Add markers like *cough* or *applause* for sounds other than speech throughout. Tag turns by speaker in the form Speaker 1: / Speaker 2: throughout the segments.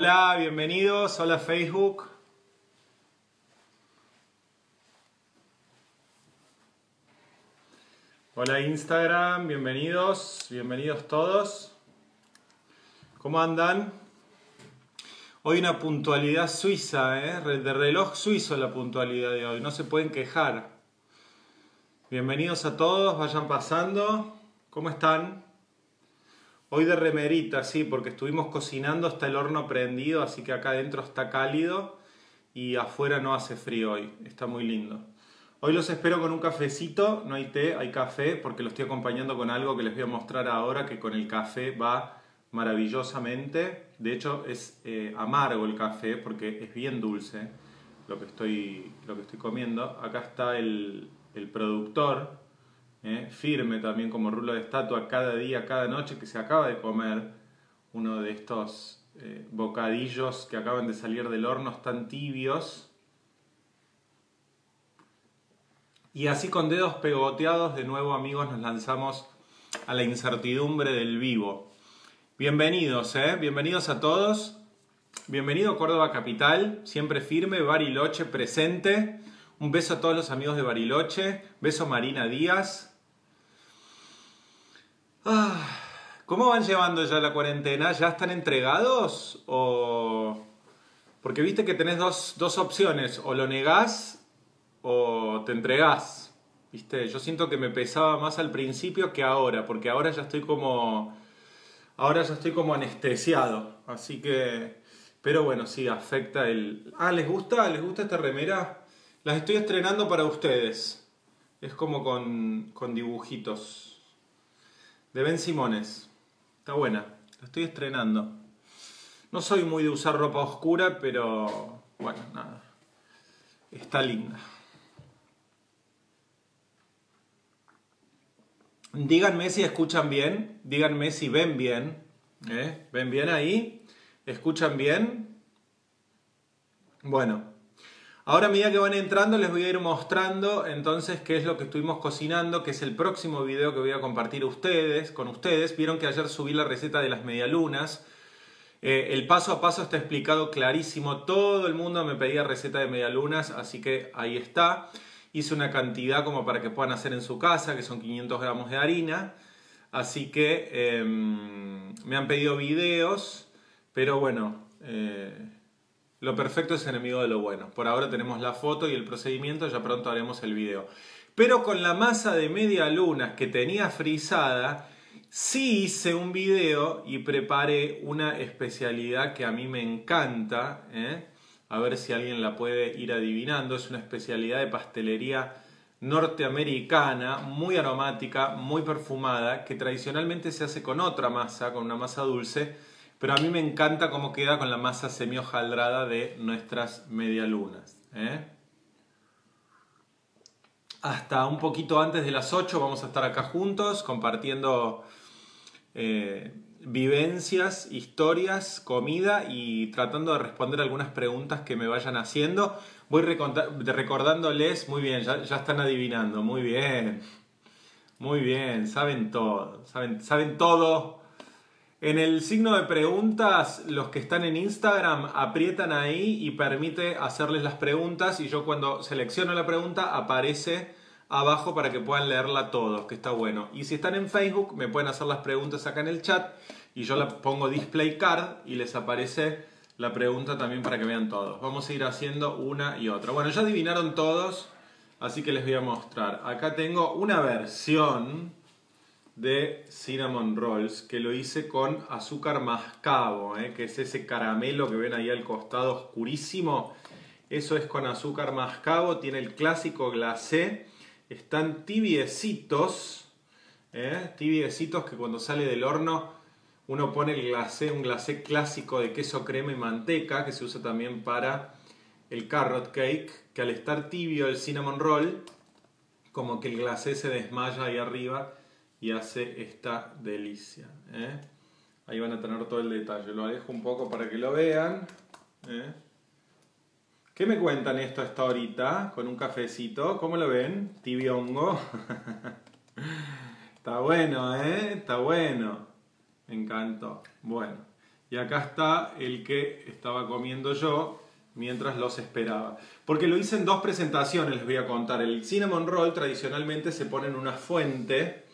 Speaker 1: Hola, bienvenidos. Hola Facebook. Hola Instagram, bienvenidos, bienvenidos todos. ¿Cómo andan? Hoy una puntualidad suiza, ¿eh? de reloj suizo la puntualidad de hoy, no se pueden quejar. Bienvenidos a todos, vayan pasando. ¿Cómo están? Hoy de remerita, sí, porque estuvimos cocinando, está el horno prendido, así que acá adentro está cálido y afuera no hace frío hoy, está muy lindo. Hoy los espero con un cafecito, no hay té, hay café, porque lo estoy acompañando con algo que les voy a mostrar ahora, que con el café va maravillosamente. De hecho es eh, amargo el café porque es bien dulce lo que estoy, lo que estoy comiendo. Acá está el, el productor, eh, firme también como rulo de estatua cada día, cada noche, que se acaba de comer uno de estos eh, bocadillos que acaban de salir del horno, están tibios Y así con dedos pegoteados, de nuevo amigos, nos lanzamos a la incertidumbre del vivo. Bienvenidos, ¿eh? Bienvenidos a todos. Bienvenido Córdoba Capital, siempre firme, Bariloche presente. Un beso a todos los amigos de Bariloche. Beso Marina Díaz. Ah, ¿Cómo van llevando ya la cuarentena? ¿Ya están entregados? ¿O... Porque viste que tenés dos, dos opciones, o lo negás o te entregás. ¿Viste? Yo siento que me pesaba más al principio que ahora, porque ahora ya estoy como. Ahora ya estoy como anestesiado. Así que. Pero bueno, sí, afecta el. Ah, ¿les gusta? ¿Les gusta esta remera? Las estoy estrenando para ustedes. Es como con, con dibujitos. De Ben Simones. Está buena. La estoy estrenando. No soy muy de usar ropa oscura, pero. Bueno, nada. Está linda. Díganme si escuchan bien, díganme si ven bien. ¿eh? ¿Ven bien ahí? ¿Escuchan bien? Bueno, ahora a medida que van entrando les voy a ir mostrando entonces qué es lo que estuvimos cocinando, que es el próximo video que voy a compartir ustedes, con ustedes. Vieron que ayer subí la receta de las medialunas. Eh, el paso a paso está explicado clarísimo. Todo el mundo me pedía receta de medialunas, así que ahí está. Hice una cantidad como para que puedan hacer en su casa, que son 500 gramos de harina. Así que em, me han pedido videos, pero bueno, eh, lo perfecto es enemigo de lo bueno. Por ahora tenemos la foto y el procedimiento, ya pronto haremos el video. Pero con la masa de media luna que tenía frisada, sí hice un video y preparé una especialidad que a mí me encanta. ¿eh? a ver si alguien la puede ir adivinando. Es una especialidad de pastelería norteamericana, muy aromática, muy perfumada, que tradicionalmente se hace con otra masa, con una masa dulce, pero a mí me encanta cómo queda con la masa semi-hojaldrada de nuestras medialunas. ¿eh? Hasta un poquito antes de las 8 vamos a estar acá juntos compartiendo eh, vivencias, historias, comida y tratando de responder algunas preguntas que me vayan haciendo. Voy recordándoles, muy bien, ya, están adivinando, muy bien, muy bien, saben todo, saben, saben todo. En el signo de preguntas, los que están en Instagram aprietan ahí y permite hacerles las preguntas y yo cuando selecciono la pregunta aparece abajo para que puedan leerla todos, que está bueno. Y si están en Facebook, me pueden hacer las preguntas acá en el chat y yo la pongo display card y les aparece la pregunta también para que vean todos. Vamos a ir haciendo una y otra. Bueno, ya adivinaron todos, así que les voy a mostrar. Acá tengo una versión de cinnamon rolls que lo hice con azúcar mascabo, ¿eh? que es ese caramelo que ven ahí al costado oscurísimo. Eso es con azúcar mascabo, tiene el clásico glacé están tibiecitos, ¿eh? tibiecitos que cuando sale del horno uno pone el glacé, un glacé clásico de queso, crema y manteca, que se usa también para el carrot cake, que al estar tibio el cinnamon roll, como que el glacé se desmaya ahí arriba y hace esta delicia. ¿eh? Ahí van a tener todo el detalle. Lo alejo un poco para que lo vean. ¿eh? ¿Qué me cuentan esto hasta ahorita? Con un cafecito. ¿Cómo lo ven? Tibiongo. *laughs* Está bueno, ¿eh? Está bueno. Me encantó. Bueno. Y acá está el que estaba comiendo yo mientras los esperaba. Porque lo hice en dos presentaciones, les voy a contar. El cinnamon roll tradicionalmente se pone en una fuente,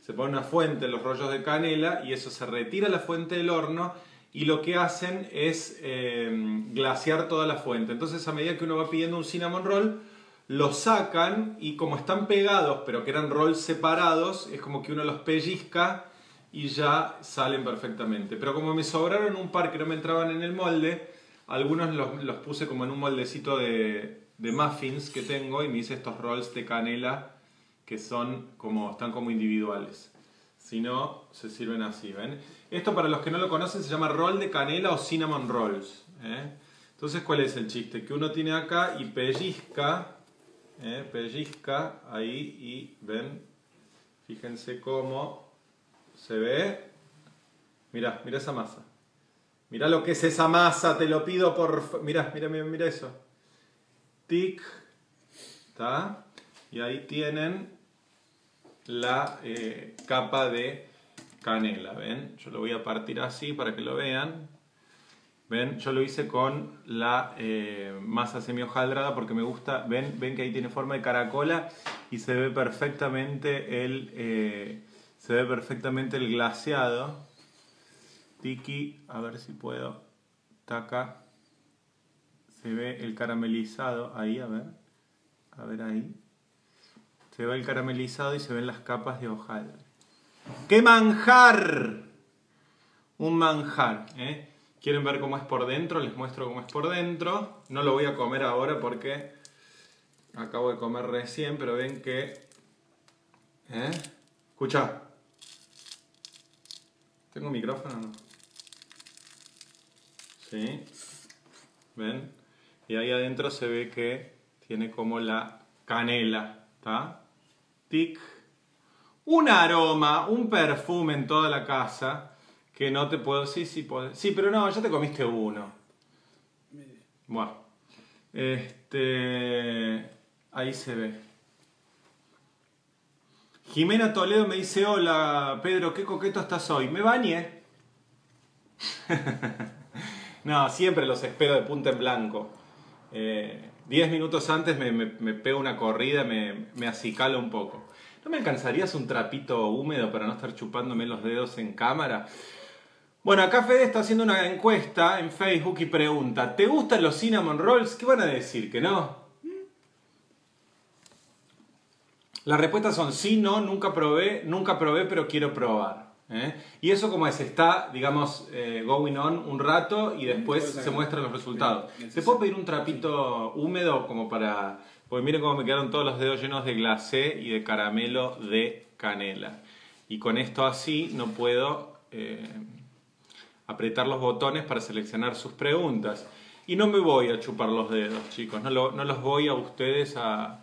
Speaker 1: se pone una fuente en los rollos de canela y eso se retira la fuente del horno y lo que hacen es eh, glaciar toda la fuente. Entonces a medida que uno va pidiendo un cinnamon roll, lo sacan y como están pegados, pero que eran rolls separados, es como que uno los pellizca y ya salen perfectamente. Pero como me sobraron un par que no me entraban en el molde, algunos los, puse como en un moldecito de, de, muffins que tengo y me hice estos rolls de canela que son como, están como individuales. Si no, se sirven así, ¿ven? Esto para los que no lo conocen se llama roll de canela o cinnamon rolls. ¿eh? Entonces, ¿cuál es el chiste? Que uno tiene acá y pellizca, ¿eh? pellizca ahí y ven, fíjense cómo se ve. Mira, mira esa masa. Mira lo que es esa masa, te lo pido por... Mira, mira, mira, mira eso. Tic. ¿Está? Y ahí tienen la eh, capa de canela, ¿ven? Yo lo voy a partir así para que lo vean. ¿Ven? Yo lo hice con la eh, masa semi hojaldrada porque me gusta, ¿ven? ¿Ven que ahí tiene forma de caracola? Y se ve perfectamente el, eh, se ve perfectamente el glaseado. Tiki, a ver si puedo. Taca. Se ve el caramelizado ahí, a ver. A ver ahí. Se ve el caramelizado y se ven las capas de hojaldre. ¡Qué manjar! Un manjar. ¿eh? ¿Quieren ver cómo es por dentro? Les muestro cómo es por dentro. No lo voy a comer ahora porque acabo de comer recién, pero ven que... ¿eh? Escucha. ¿Tengo micrófono o no? ¿Sí? ¿Ven? Y ahí adentro se ve que tiene como la canela. ¿Está? Tic un aroma, un perfume en toda la casa que no te puedo. Sí, sí, puedo. Sí, pero no, ya te comiste uno. Bueno. Este. Ahí se ve. Jimena Toledo me dice: Hola, Pedro, qué coqueto estás hoy. Me bañé. *laughs* no, siempre los espero de punta en blanco. Eh, diez minutos antes me, me, pego una corrida, me, me acicalo un poco. ¿No me alcanzarías un trapito húmedo para no estar chupándome los dedos en cámara? Bueno, acá Fede está haciendo una encuesta en Facebook y pregunta, ¿te gustan los cinnamon rolls? ¿Qué van a decir? ¿Que no? Las respuestas son sí, no, nunca probé, nunca probé, pero quiero probar. ¿Eh? Y eso como es, está, digamos, eh, going on un rato y después se muestran los resultados. ¿Te puedo pedir un trapito húmedo como para pues miren cómo me quedaron todos los dedos llenos de glacé y de caramelo de canela. Y con esto así no puedo eh, apretar los botones para seleccionar sus preguntas. Y no me voy a chupar los dedos, chicos. No, los voy a ustedes a,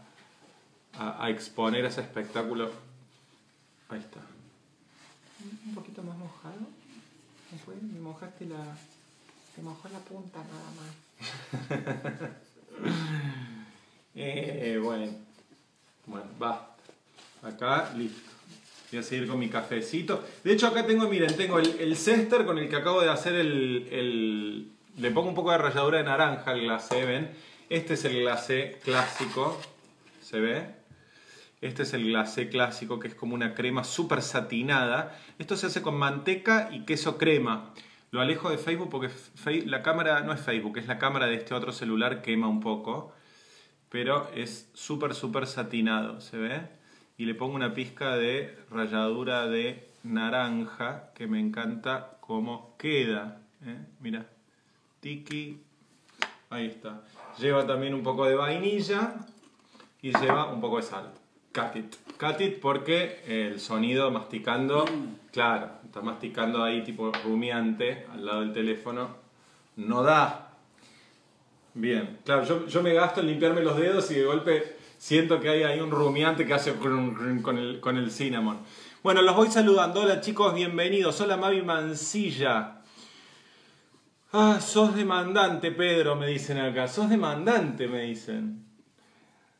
Speaker 1: a, exponer ese espectáculo. Ahí está.
Speaker 2: Un poquito más mojado. Me mojaste la... Te mojó la punta nada
Speaker 1: más. *laughs* Eh, bueno, bueno, va. Acá, listo. Voy a seguir con mi cafecito. De hecho, acá tengo, miren, tengo el, el cester con el que acabo de hacer el, el, Le pongo un poco de ralladura de naranja al glacé, ¿ven? Este es el glacé clásico, ¿se ve? Este es el glacé clásico que es como una crema súper satinada. Esto se hace con manteca y queso crema. Lo alejo de Facebook porque la cámara no es Facebook, es la cámara de este otro celular quema un poco pero es súper, súper satinado, ¿se ve? Y le pongo una pizca de ralladura de naranja, que me encanta cómo queda. ¿eh? Mira, tiki, ahí está. Lleva también un poco de vainilla y lleva un poco de sal. Cut it. Cut it porque el sonido masticando, claro, está masticando ahí tipo rumiante al lado del teléfono, no da. Bien, claro, yo, me gasto en limpiarme los dedos y de golpe siento que hay ahí un rumiante que hace con el, con el cinnamon. Bueno, los voy saludando. Hola chicos, bienvenidos. Hola Mavi Mancilla. Ah, sos demandante, Pedro, me dicen acá. Sos demandante, me dicen.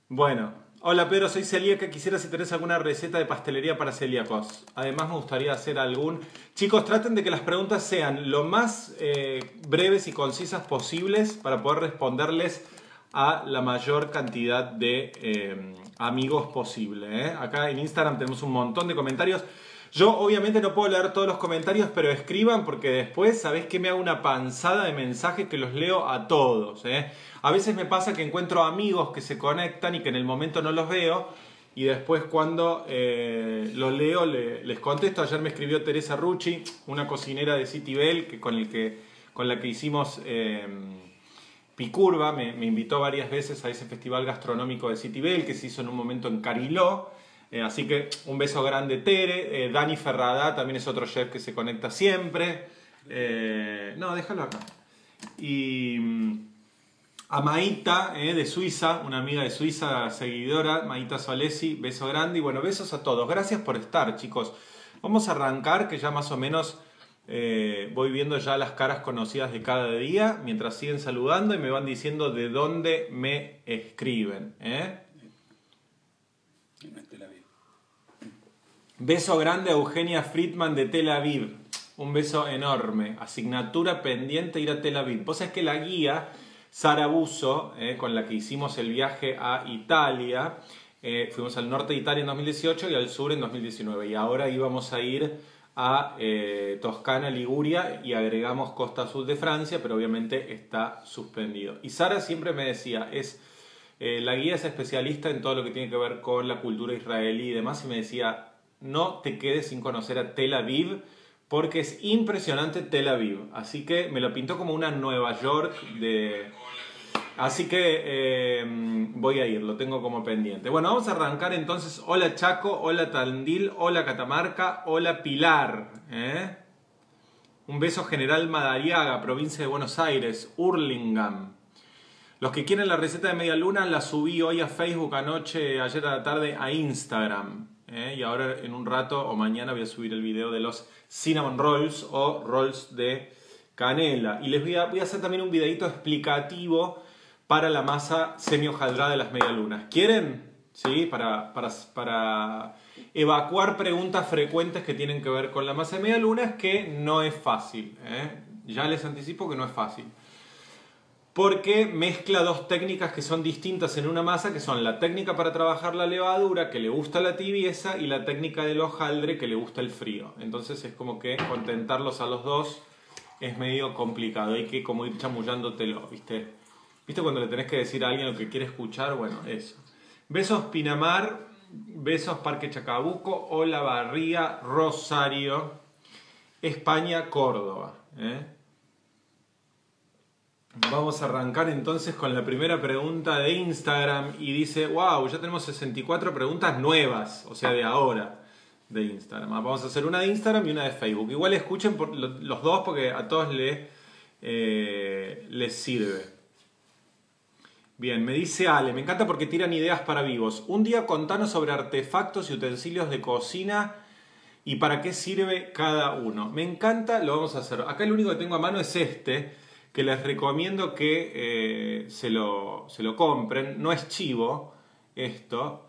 Speaker 1: Bueno, Hola Pedro, soy celíaca. Quisiera si tenés alguna receta de pastelería para celíacos. Además me gustaría hacer algún... Chicos, traten de que las preguntas sean lo más eh, breves y concisas posibles para poder responderles a la mayor cantidad de eh, amigos posible. ¿eh? Acá en Instagram tenemos un montón de comentarios. Yo obviamente no puedo leer todos los comentarios, pero escriban porque después, ¿sabés que Me hago una panzada de mensajes que los leo a todos. ¿eh? A veces me pasa que encuentro amigos que se conectan y que en el momento no los veo y después cuando eh, los leo les contesto. Ayer me escribió Teresa Rucci, una cocinera de City Bell que, con, el que, con la que hicimos eh, Picurva, me, me, invitó varias veces a ese festival gastronómico de City Bell que se hizo en un momento en Cariló. Eh, así que un beso grande Tere. Eh, Dani Ferrada también es otro chef que se conecta siempre. Eh, no, déjalo acá. Y mm, a Maita de Suiza, una amiga de Suiza, seguidora, Maita Solesi, beso grande. Y bueno, besos a todos. Gracias por estar, chicos. Vamos a arrancar, que ya más o menos voy viendo ya las caras conocidas de cada día, mientras siguen saludando y me van diciendo de dónde me escriben. ¿eh? Beso grande a Eugenia Friedman de Tel Aviv. Un beso enorme. Asignatura pendiente ir a Tel Aviv. Vos sabés que la guía Sara Buso, eh, con la que hicimos el viaje a Italia, eh, fuimos al norte de Italia en 2018 y al sur en 2019. Y ahora íbamos a ir a eh, Toscana, Liguria y agregamos Costa Sur de Francia, pero obviamente está suspendido. Y Sara siempre me decía, es la guía es especialista en todo lo que tiene que ver con la cultura israelí y demás, y me decía, no te quedes sin conocer a Tel Aviv, porque es impresionante Tel Aviv. Así que me lo pintó como una Nueva York de... Así que eh, voy a ir, lo tengo como pendiente. Bueno, vamos a arrancar entonces. Hola Chaco, hola Tandil, hola Catamarca, hola Pilar. ¿eh? Un beso general Madariaga, provincia de Buenos Aires, Hurlingham. Los que quieren la receta de media luna la subí hoy a Facebook anoche, ayer a la tarde a Instagram. ¿Eh? y ahora en un rato o mañana voy a subir el video de los cinnamon rolls o rolls de canela. Y les voy a, voy a hacer también un videito explicativo para la masa semi hojaldrada de las medialunas. ¿Quieren? ¿Sí? Para, para, para, evacuar preguntas frecuentes que tienen que ver con la masa de medialunas, que no es fácil. ¿eh? Ya les anticipo que no es fácil porque mezcla dos técnicas que son distintas en una masa, que son la técnica para trabajar la levadura, que le gusta la tibieza, y la técnica del hojaldre, que le gusta el frío. Entonces es como que contentarlos a los dos es medio complicado, hay que como ir chamullándotelo, ¿viste? ¿Viste cuando le tenés que decir a alguien lo que quiere escuchar? Bueno, eso. Besos Pinamar, besos Parque Chacabuco, Hola Barría, Rosario, España, Córdoba. ¿eh? Vamos a arrancar entonces con la primera pregunta de Instagram y dice, wow, ya tenemos 64 preguntas nuevas, o sea, de ahora de Instagram. Vamos a hacer una de Instagram y una de Facebook. Igual escuchen los dos porque a todos les, eh, les sirve. Bien, me dice Ale, me encanta porque tiran ideas para vivos. Un día contanos sobre artefactos y utensilios de cocina y para qué sirve cada uno. Me encanta, lo vamos a hacer. Acá el único que tengo a mano es este que les recomiendo que eh, se, lo, se lo compren. No es chivo esto,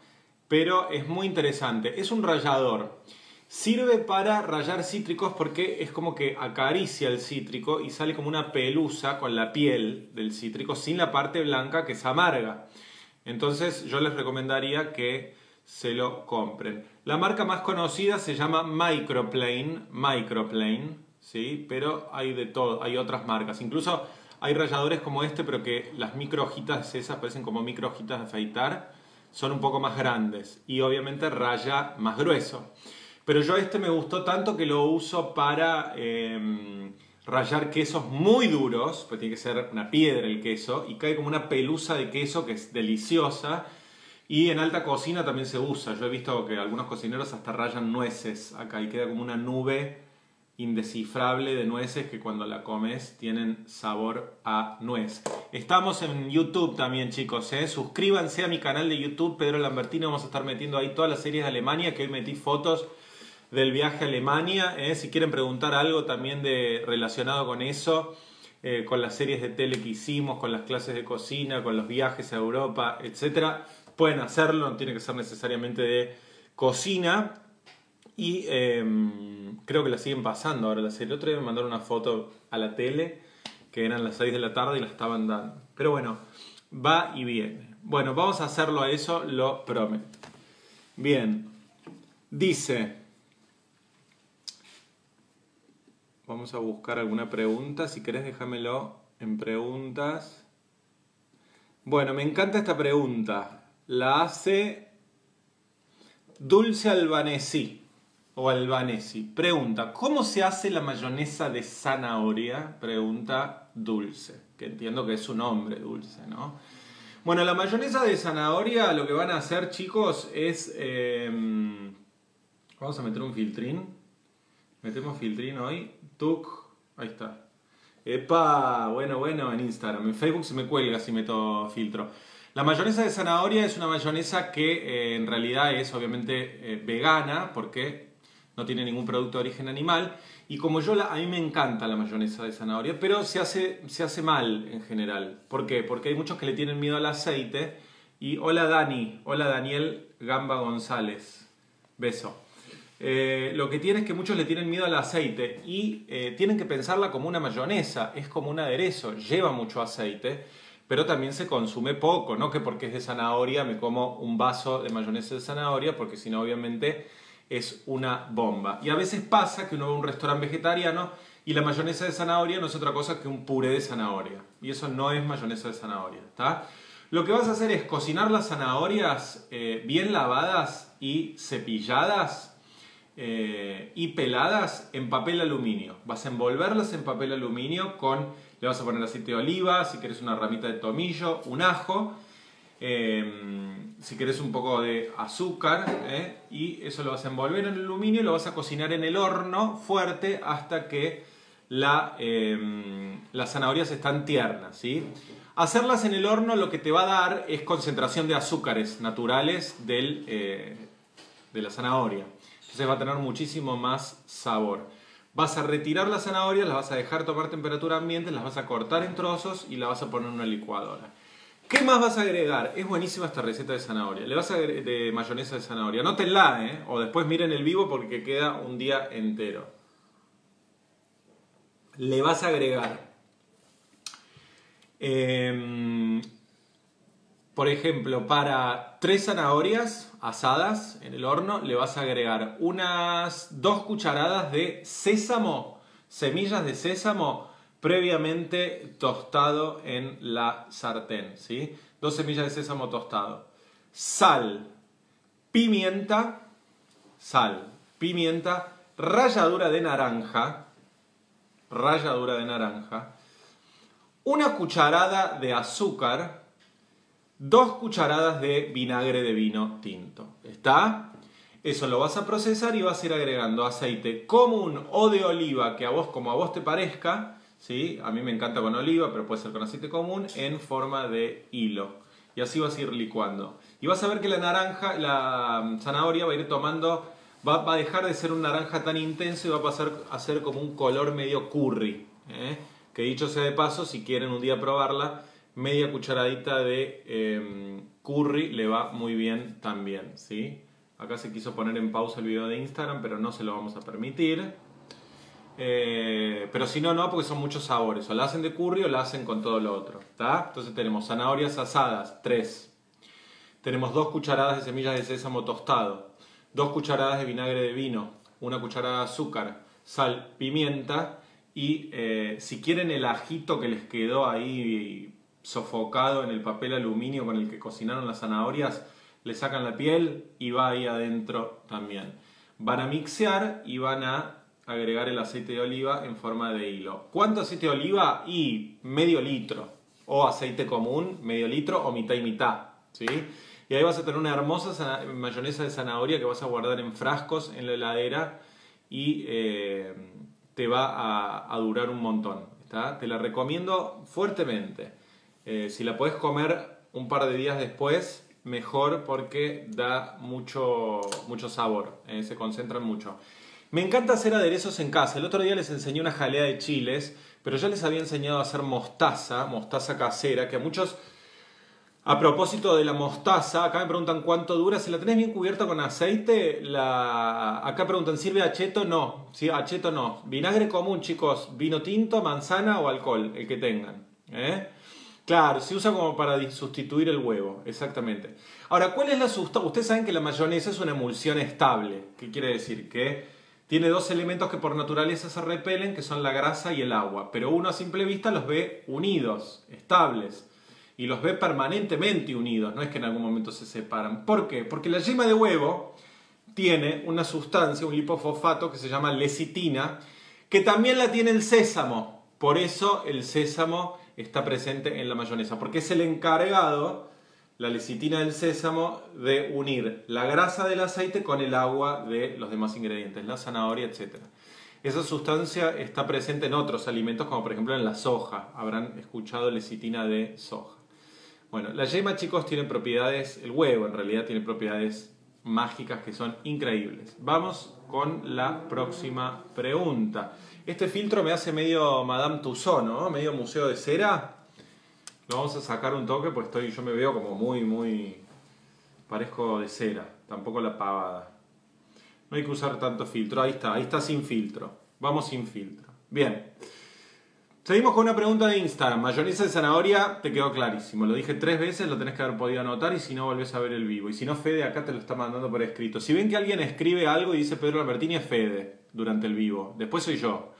Speaker 1: pero es muy interesante. Es un rallador. Sirve para rallar cítricos porque es como que acaricia el cítrico y sale como una pelusa con la piel del cítrico sin la parte blanca que es amarga. Entonces yo les recomendaría que se lo compren. La marca más conocida se llama Microplane, Microplane, ¿sí? Pero hay de todo, hay otras marcas. Incluso hay ralladores como este, pero que las micro hojitas esas parecen como micro hojitas de afeitar, son un poco más grandes y obviamente raya más grueso. Pero yo este me gustó tanto que lo uso para em, rayar quesos muy duros, pues tiene que ser una piedra el queso, y cae como una pelusa de queso que es deliciosa. Y en alta cocina también se usa. Yo he visto que algunos cocineros hasta rayan nueces acá y queda como una nube indescifrable de nueces que cuando la comes tienen sabor a nuez. Estamos en YouTube también, chicos. ¿eh? Suscríbanse a mi canal de YouTube, Pedro Lambertino. Vamos a estar metiendo ahí todas las series de Alemania, que hoy metí fotos del viaje a Alemania. ¿eh? Si quieren preguntar algo también de, relacionado con eso, eh, con las series de tele que hicimos, con las clases de cocina, con los viajes a Europa, etc. pueden hacerlo, no tiene que ser necesariamente de cocina. Y em, creo que la siguen pasando ahora la serie. El otro día me mandaron una foto a la tele que eran las 6 de la tarde y la estaban dando. Pero bueno, va y viene. Bueno, vamos a hacerlo a eso, lo prometo. Bien, dice, vamos a buscar alguna pregunta, si querés déjamelo en preguntas. Bueno, me encanta esta pregunta. La hace Dulce Albanesi o Albanesi. Pregunta, ¿cómo se hace la mayonesa de zanahoria? Pregunta Dulce, que entiendo que es su nombre, Dulce, ¿no? Bueno, la mayonesa de zanahoria lo que van a hacer, chicos, es... Em, vamos a meter un filtrín. Metemos filtrín hoy. Tuk. Ahí está. Epa, bueno, bueno, en Instagram. En Facebook se me cuelga si meto filtro. La mayonesa de zanahoria es una mayonesa que eh, en realidad es obviamente eh, vegana porque no tiene ningún producto de origen animal y como yo, la, a mí me encanta la mayonesa de zanahoria, pero se hace, se hace mal en general. ¿Por qué? Porque hay muchos que le tienen miedo al aceite. Y hola Dani, hola Daniel Gamba González. Beso. Eh, lo que tiene es que muchos le tienen miedo al aceite y eh, tienen que pensarla como una mayonesa, es como un aderezo, lleva mucho aceite, pero también se consume poco, no que porque es de zanahoria me como un vaso de mayonesa de zanahoria, porque si no obviamente es una bomba. Y a veces pasa que uno va a un restaurante vegetariano y la mayonesa de zanahoria no es otra cosa que un puré de zanahoria. Y eso no es mayonesa de zanahoria. ¿está? Lo que vas a hacer es cocinar las zanahorias eh, bien lavadas y cepilladas eh, y peladas en papel aluminio. Vas a envolverlas en papel aluminio con, le vas a poner aceite de oliva, si quieres una ramita de tomillo, un ajo. Eh, si querés un poco de azúcar ¿eh? y eso lo vas a envolver en el aluminio y lo vas a cocinar en el horno fuerte hasta que la, em, las zanahorias están tiernas. ¿sí? Hacerlas en el horno lo que te va a dar es concentración de azúcares naturales del, eh, de la zanahoria. Entonces va a tener muchísimo más sabor. Vas a retirar las zanahorias, las vas a dejar tomar temperatura ambiente, las vas a cortar en trozos y las vas a poner en una licuadora. ¿Qué más vas a agregar? Es buenísima esta receta de zanahoria. Le vas a de mayonesa de zanahoria. Nótenla, ¿eh? O después miren el vivo porque queda un día entero. Le vas a agregar. Em, por ejemplo, para tres zanahorias asadas en el horno, le vas a agregar unas dos cucharadas de sésamo, semillas de sésamo previamente tostado en la sartén, ¿sí? Dos semillas de sésamo tostado. Sal, pimienta, sal, pimienta, ralladura de naranja, ralladura de naranja, una cucharada de azúcar, dos cucharadas de vinagre de vino tinto. ¿Está? Eso lo vas a procesar y vas a ir agregando aceite común o de oliva que a vos como a vos te parezca ¿sí? A mí me encanta con oliva, pero puede ser con aceite común, en forma de hilo. Y así vas a ir licuando. Y vas a ver que la naranja, la zanahoria va a ir tomando, va, a dejar de ser un naranja tan intenso y va a pasar a ser como un color medio curry. ¿eh? Que dicho sea de paso, si quieren un día probarla, media cucharadita de em, curry le va muy bien también, ¿sí? Acá se quiso poner en pausa el video de Instagram, pero no se lo vamos a permitir. Eh, pero si no, no, porque son muchos sabores. O la hacen de curry o la hacen con todo lo otro. Entonces tenemos zanahorias asadas, 3. Tenemos 2 cucharadas de semillas de sésamo tostado. 2 cucharadas de vinagre de vino. Una cucharada de azúcar. Sal, pimienta. Y eh, si quieren el ajito que les quedó ahí sofocado en el papel aluminio con el que cocinaron las zanahorias, le sacan la piel y va ahí adentro también. Van a mixear y van a agregar el aceite de oliva en forma de hilo. ¿Cuánto aceite de oliva? Y medio litro. O aceite común, medio litro o mitad y mitad. ¿sí? Y ahí vas a tener una hermosa mayonesa de zanahoria que vas a guardar en frascos en la heladera y eh, te va a, durar un montón. Te la recomiendo fuertemente. Eh, si la puedes comer un par de días después, mejor porque da mucho, mucho sabor, eh, se concentran mucho. Me encanta hacer aderezos en casa. El otro día les enseñé una jalea de chiles, pero ya les había enseñado a hacer mostaza, mostaza casera, que a muchos, A propósito de la mostaza, acá me preguntan cuánto dura. Si la tenés bien cubierta con aceite, la... acá preguntan, ¿sirve acheto? No, ¿sí? acheto no. Vinagre común, chicos, vino tinto, manzana o alcohol, el que tengan. ¿eh? Claro, se usa como para sustituir el huevo, exactamente. Ahora, ¿cuál es la sustancia? Ustedes saben que la mayonesa es una emulsión estable. ¿Qué quiere decir? Que tiene dos elementos que por naturaleza se repelen, que son la grasa y el agua. Pero uno a simple vista los ve unidos, estables y los ve permanentemente unidos, no es que en algún momento se separan. ¿Por qué? Porque la yema de huevo tiene una sustancia, un lipofosfato que se llama lecitina, que también la tiene el sésamo. Por eso el sésamo está presente en la mayonesa, porque es el encargado, la lecitina del sésamo, de unir la grasa del aceite con el agua de los demás ingredientes, la zanahoria, etc. Esa sustancia está presente en otros alimentos, como por ejemplo en la soja. Habrán escuchado lecitina de soja. Bueno, la yema, chicos, tiene propiedades, el huevo en realidad tiene propiedades mágicas que son increíbles. Vamos con la próxima pregunta. Este filtro me hace medio Madame Tussauds, ¿no? Medio museo de cera. Lo vamos a sacar un toque, pues estoy, yo me veo como muy, muy... Parezco de cera, tampoco la pavada. No hay que usar tanto filtro. Ahí está, ahí está sin filtro. Vamos sin filtro. Bien. Seguimos con una pregunta de Instagram. Mayonesa de zanahoria, te quedó clarísimo. Lo dije tres veces, lo tenés que haber podido anotar y si no, volvés a ver el vivo. Y si no, Fede acá te lo está mandando por escrito. Si ven que alguien escribe algo y dice Pedro Albertini es Fede durante el vivo. Después soy yo.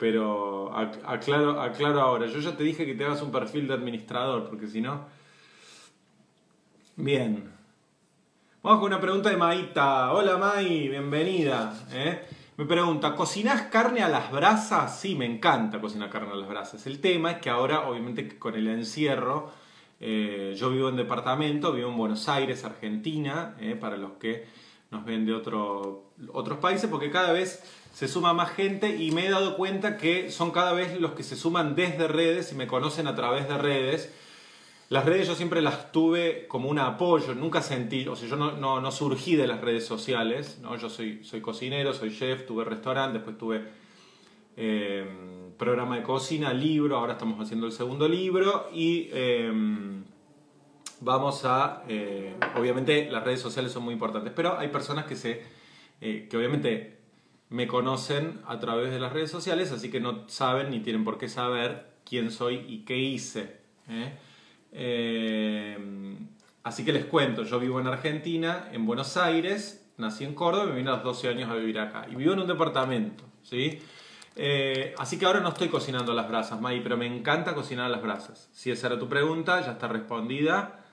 Speaker 1: Pero aclaro, aclaro ahora. Yo ya te dije que te hagas un perfil de administrador, porque si no... Bien. Vamos con una pregunta de Maita. Hola Mai, bienvenida. ¿eh? Me pregunta, ¿cocinás carne a las brasas? Sí, me encanta cocinar carne a las brasas. El tema es que ahora, obviamente, con el encierro, eh, yo vivo en departamento, vivo en Buenos Aires, Argentina, eh, para los que nos ven de otro, otros países, porque cada vez se suma más gente y me he dado cuenta que son cada vez los que se suman desde redes y me conocen a través de redes las redes yo siempre las tuve como un apoyo, nunca sentí, o sea, yo no, no, surgí de las redes sociales, ¿no? yo soy, soy cocinero, soy chef, tuve restaurante, después tuve eh, programa de cocina, libro, ahora estamos haciendo el segundo libro y em, vamos a, eh, obviamente las redes sociales son muy importantes, pero hay personas que, se, eh, que obviamente me conocen a través de las redes sociales, así que no saben ni tienen por qué saber quién soy y qué hice. Eh, así que les cuento, yo vivo en Argentina, en Buenos Aires, nací en Córdoba y me vine a los 12 años a vivir acá. Y vivo en un departamento, ¿sí? Eh, así que ahora no estoy cocinando las brasas, May, pero me encanta cocinar las brasas. Si esa era tu pregunta, ya está respondida.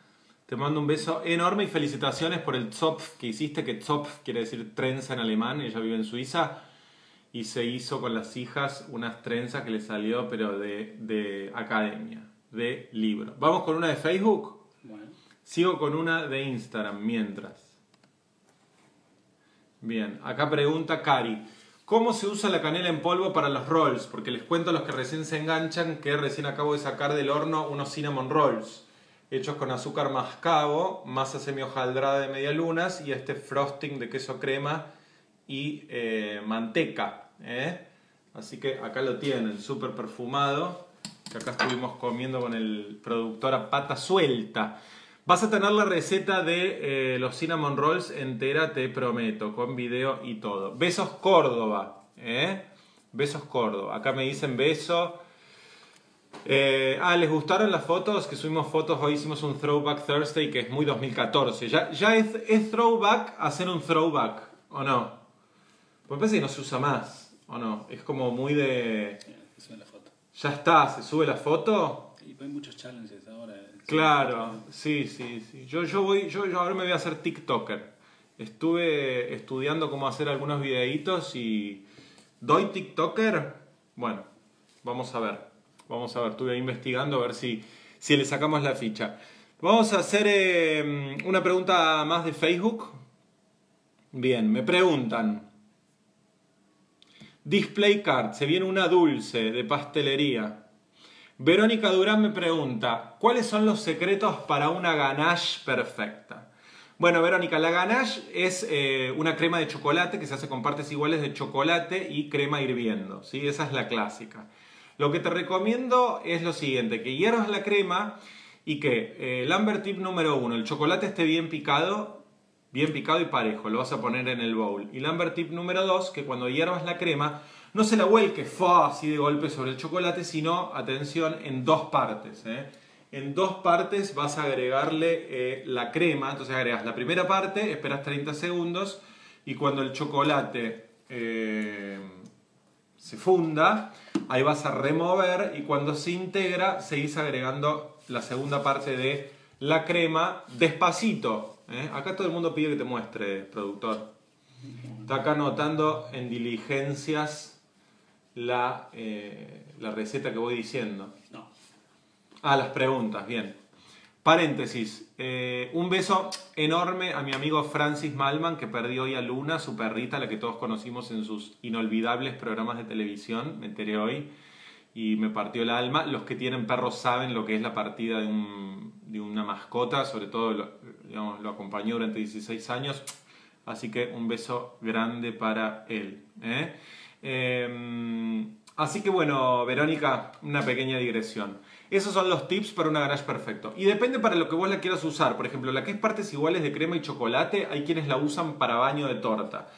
Speaker 1: Te mando un beso enorme y felicitaciones por el Zopf que hiciste, que Zopf quiere decir trenza en alemán, ella vive en Suiza y se hizo con las hijas unas trenzas que le salió, pero de, de academia de libro. Vamos con una de Facebook. Sigo con una de Instagram mientras. Bien, acá pregunta Cari. ¿Cómo se usa la canela en polvo para los rolls? Porque les cuento a los que recién se enganchan que recién acabo de sacar del horno unos cinnamon rolls hechos con azúcar mascabo, masa semi hojaldrada de media lunas y este frosting de queso crema y eh, manteca. ¿eh? Así que acá lo tienen, súper perfumado que acá estuvimos comiendo con el productor a pata suelta. Vas a tener la receta de eh, los cinnamon rolls entera, te prometo, con video y todo. Besos Córdoba. Besos Córdoba. Acá me dicen beso. Eh, ah, ¿les gustaron las fotos? Que subimos fotos, hoy hicimos un Throwback Thursday que es muy 2014. ¿Ya, ya es, es throwback hacer un throwback? ¿O no? Pues parece que no se usa más, ¿o no? Es como muy de... Ya está, se sube la foto.
Speaker 3: Y hay muchos challenges ahora.
Speaker 1: Claro, sí, sí, sí. Yo, yo, voy, yo, ahora me voy a hacer TikToker. Estuve estudiando cómo hacer algunos videitos y... ¿Doy TikToker? Bueno, vamos a ver. Vamos a ver, estuve investigando a ver si, si le sacamos la ficha. Vamos a hacer eh, una pregunta más de Facebook. Bien, me preguntan. Display card, se viene una dulce de pastelería. Verónica Durán me pregunta, ¿cuáles son los secretos para una ganache perfecta? Bueno, Verónica, la ganache es eh, una crema de chocolate que se hace con partes iguales de chocolate y crema hirviendo, ¿sí? Esa es la clásica. Lo que te recomiendo es lo siguiente, que hiervas la crema Y que eh, el Amber Tip número uno, el chocolate esté bien picado, bien picado y parejo, lo vas a poner en el bowl. Y el Amber Tip número dos, que cuando hiervas la crema, no se la vuelque fa así de golpe sobre el chocolate, sino, atención, en dos partes. ¿eh? En dos partes vas a agregarle eh, la crema, entonces agregas la primera parte, esperas 30 segundos y cuando el chocolate eh, se funda, ahí vas a remover y cuando se integra seguís agregando la segunda parte de la crema despacito. ¿eh? Acá todo el mundo pide que te muestre, productor. Está acá anotando en diligencias la, eh, la receta que voy diciendo.
Speaker 3: No.
Speaker 1: Ah, las preguntas, bien. Paréntesis, eh, un beso enorme a mi amigo Francis Malman que perdió hoy a Luna, su perrita, la que todos conocimos en sus inolvidables programas de televisión, me enteré hoy y me partió el alma. Los que tienen perros saben lo que es la partida de, un- de una mascota, sobre todo lo, acompañó durante 16 años, así que un beso grande para él. ¿eh? Eh, así que bueno, Verónica, una pequeña digresión. Esos son los tips para una garage perfecto. Y depende para lo que vos la quieras usar. Por ejemplo, la que es partes iguales de crema y chocolate, hay quienes la usan para baño de torta.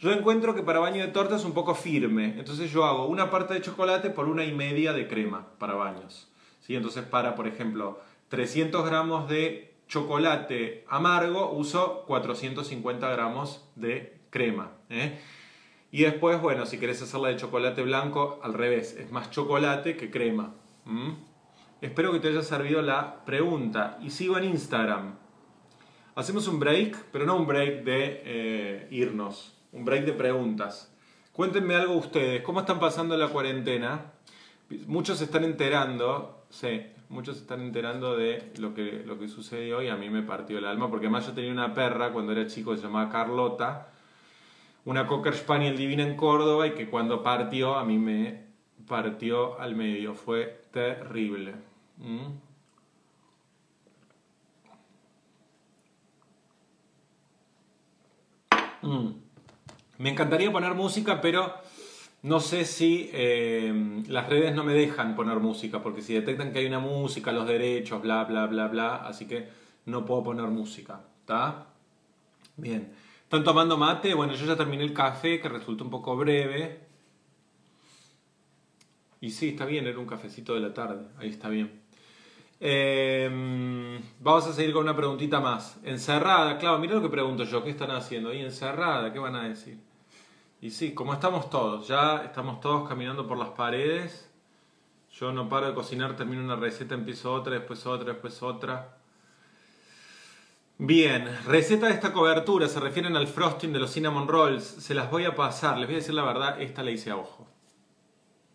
Speaker 1: Yo encuentro que para baño de torta es un poco firme. Entonces yo hago una parte de chocolate por una y media de crema para baños. ¿Sí? Entonces para, por ejemplo, 300 gramos de chocolate amargo, uso 450 gramos de crema. ¿eh? Y después, bueno, si querés hacerla de chocolate blanco, al revés, es más chocolate que crema. Espero que te haya servido la pregunta. Y sigo en Instagram. Hacemos un break, pero no un break de eh, irnos, un break de preguntas. Cuéntenme algo ustedes, ¿cómo están pasando la cuarentena? Muchos se están enterando, sí, muchos se están enterando de lo que, lo que sucedió y a mí me partió el alma, porque además yo tenía una perra cuando era chico se llamaba Carlota, una Cocker Spaniel divina en Córdoba y que cuando partió a mí me partió al medio, fue terrible. ¿Mm? Mm. Me encantaría poner música, pero no sé si eh, las redes no me dejan poner música, porque si detectan que hay una música, los derechos, bla, bla, bla, bla, así que no puedo poner música, ¿está? Bien. ¿Están tomando mate? Bueno, yo ya terminé el café, que resultó un poco breve. Y sí, está bien, era un cafecito de la tarde, ahí está bien. Eh, vamos a seguir con una preguntita más. Encerrada, claro, mira lo que pregunto yo, ¿qué están haciendo? ahí encerrada, ¿qué van a decir? Y sí, como estamos todos, ya estamos todos caminando por las paredes. Yo no paro de cocinar, termino una receta, empiezo otra, después otra, después otra. Bien, receta de esta cobertura, se refieren al frosting de los cinnamon rolls. Se las voy a pasar, les voy a decir la verdad, esta la hice a ojo.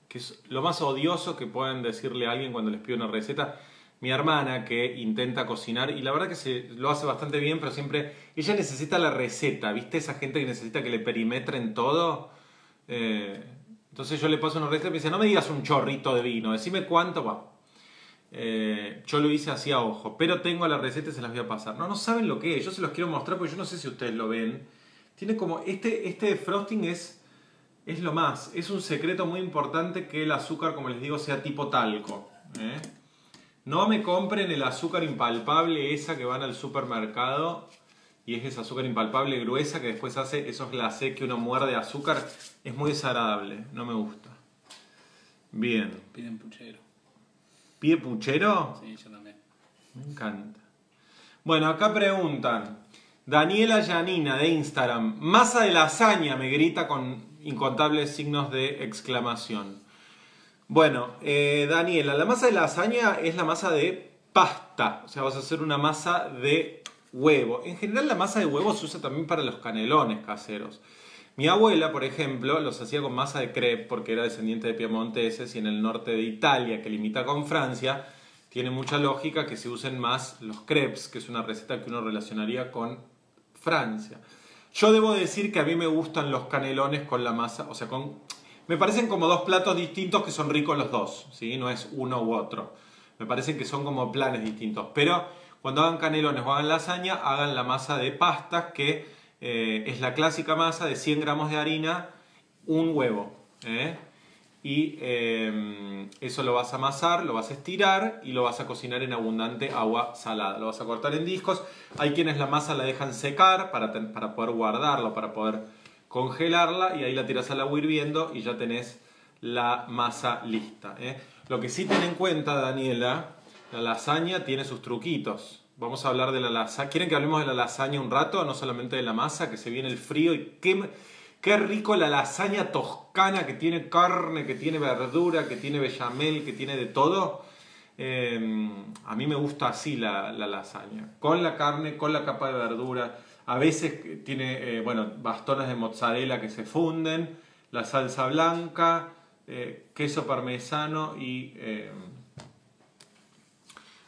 Speaker 1: Que es lo más odioso que pueden decirle a alguien cuando les pido una receta. Mi hermana que intenta cocinar y la verdad que se lo hace bastante bien, pero siempre ella necesita la receta, ¿viste? Esa gente que necesita que le perimetren todo. Eh, entonces yo le paso una receta y me dice, no me digas un chorrito de vino, decime cuánto va. Eh, yo lo hice así a ojo, pero tengo la receta y se las voy a pasar. No, no saben lo que es, yo se los quiero mostrar porque yo no sé si ustedes lo ven. Tiene como, este, este frosting es, es lo más, es un secreto muy importante que el azúcar, como les digo, sea tipo talco. ¿eh? No me compren el azúcar impalpable, esa que van al supermercado y es esa azúcar impalpable gruesa que después hace esos glacés que uno muerde azúcar. Es muy desagradable, no me gusta. Bien.
Speaker 3: Piden puchero.
Speaker 1: ¿Pide puchero?
Speaker 3: Sí, yo también.
Speaker 1: Me encanta. Bueno, acá preguntan. Daniela Yanina de Instagram. Masa de lasaña, me grita con incontables signos de exclamación. Bueno, eh, Daniela, la masa de lasaña es la masa de pasta. O sea, vas a hacer una masa de huevo. En general la masa de huevo se usa también para los canelones caseros. Mi abuela, por ejemplo, los hacía con masa de crepe porque era descendiente de piemonteses y en el norte de Italia, que limita con Francia, tiene mucha lógica que se usen más los crepes, que es una receta que uno relacionaría con Francia. Yo debo decir que a mí me gustan los canelones con la masa, o sea, con... Me parecen como dos platos distintos que son ricos los dos, ¿sí? No es uno u otro. Me parecen que son como planes distintos. Pero cuando hagan canelones o hagan lasaña, hagan la masa de pastas, que eh, es la clásica masa de 100 gramos de harina, un huevo. ¿eh? y eh, eso lo vas a amasar, lo vas a estirar y lo vas a cocinar en abundante agua salada. Lo vas a cortar en discos. Hay quienes la masa la dejan secar para, para poder guardarla, para poder congelarla y ahí la tiras al agua hirviendo y ya tenés la masa lista. ¿eh? Lo que sí ten en cuenta, Daniela, la lasaña tiene sus truquitos. Vamos a hablar de la lasaña. ¿Quieren que hablemos de la lasaña un rato? No solamente de la masa, que se viene el frío y qué Qué rico la lasaña toscana que tiene carne, que tiene verdura, que tiene bechamel, que tiene de todo. Em, a mí me gusta así la, lasaña, con la carne, con la capa de verdura. A veces tiene, eh, bueno, bastones de mozzarella que se funden, la salsa blanca, eh, queso parmesano y em,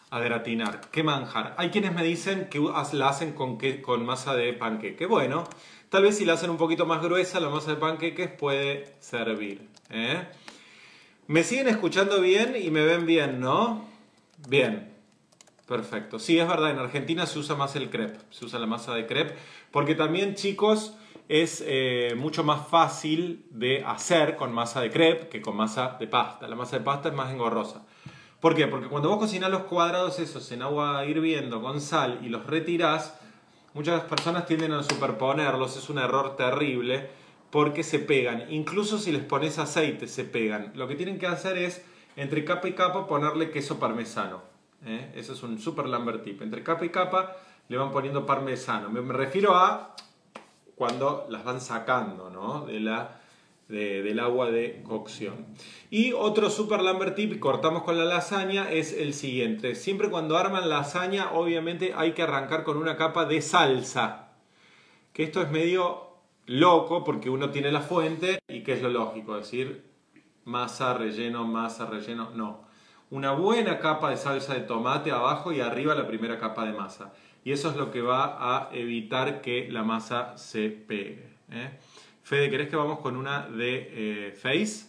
Speaker 1: a gratinar. ¿Qué manjar? Hay quienes me dicen que la hacen con, con masa de panqueque. Bueno, Tal vez si la hacen un poquito más gruesa, la masa de panqueques puede servir. ¿eh? Me siguen escuchando bien y me ven bien, ¿no? Bien. Perfecto. Sí, es verdad, en Argentina se usa más el crepe, se usa la masa de crepe, porque también, chicos, es eh, mucho más fácil de hacer con masa de crepe que con masa de pasta. La masa de pasta es más engorrosa. ¿Por qué? Porque cuando vos cocinás los cuadrados esos en agua hirviendo con sal y los retirás, Muchas personas tienden a superponerlos, es un error terrible porque se pegan. Incluso si les pones aceite se pegan. Lo que tienen que hacer es entre capa y capa ponerle queso parmesano. ¿Eh? Eso es un super Lambert tip. Entre capa y capa le van poniendo parmesano. Me, refiero a cuando las van sacando ¿no? de la del agua de cocción. Y otro super Lambert tip, cortamos con la lasaña, es el siguiente. Siempre cuando arman lasaña, obviamente hay que arrancar con una capa de salsa. Que esto es medio loco porque uno tiene la fuente y que es lo lógico, decir masa, relleno, masa, relleno, no. Una buena capa de salsa de tomate abajo y arriba la primera capa de masa. Y eso es lo que va a evitar que la masa se pegue. ¿eh? Fede, ¿querés que vamos con una de eh, Face?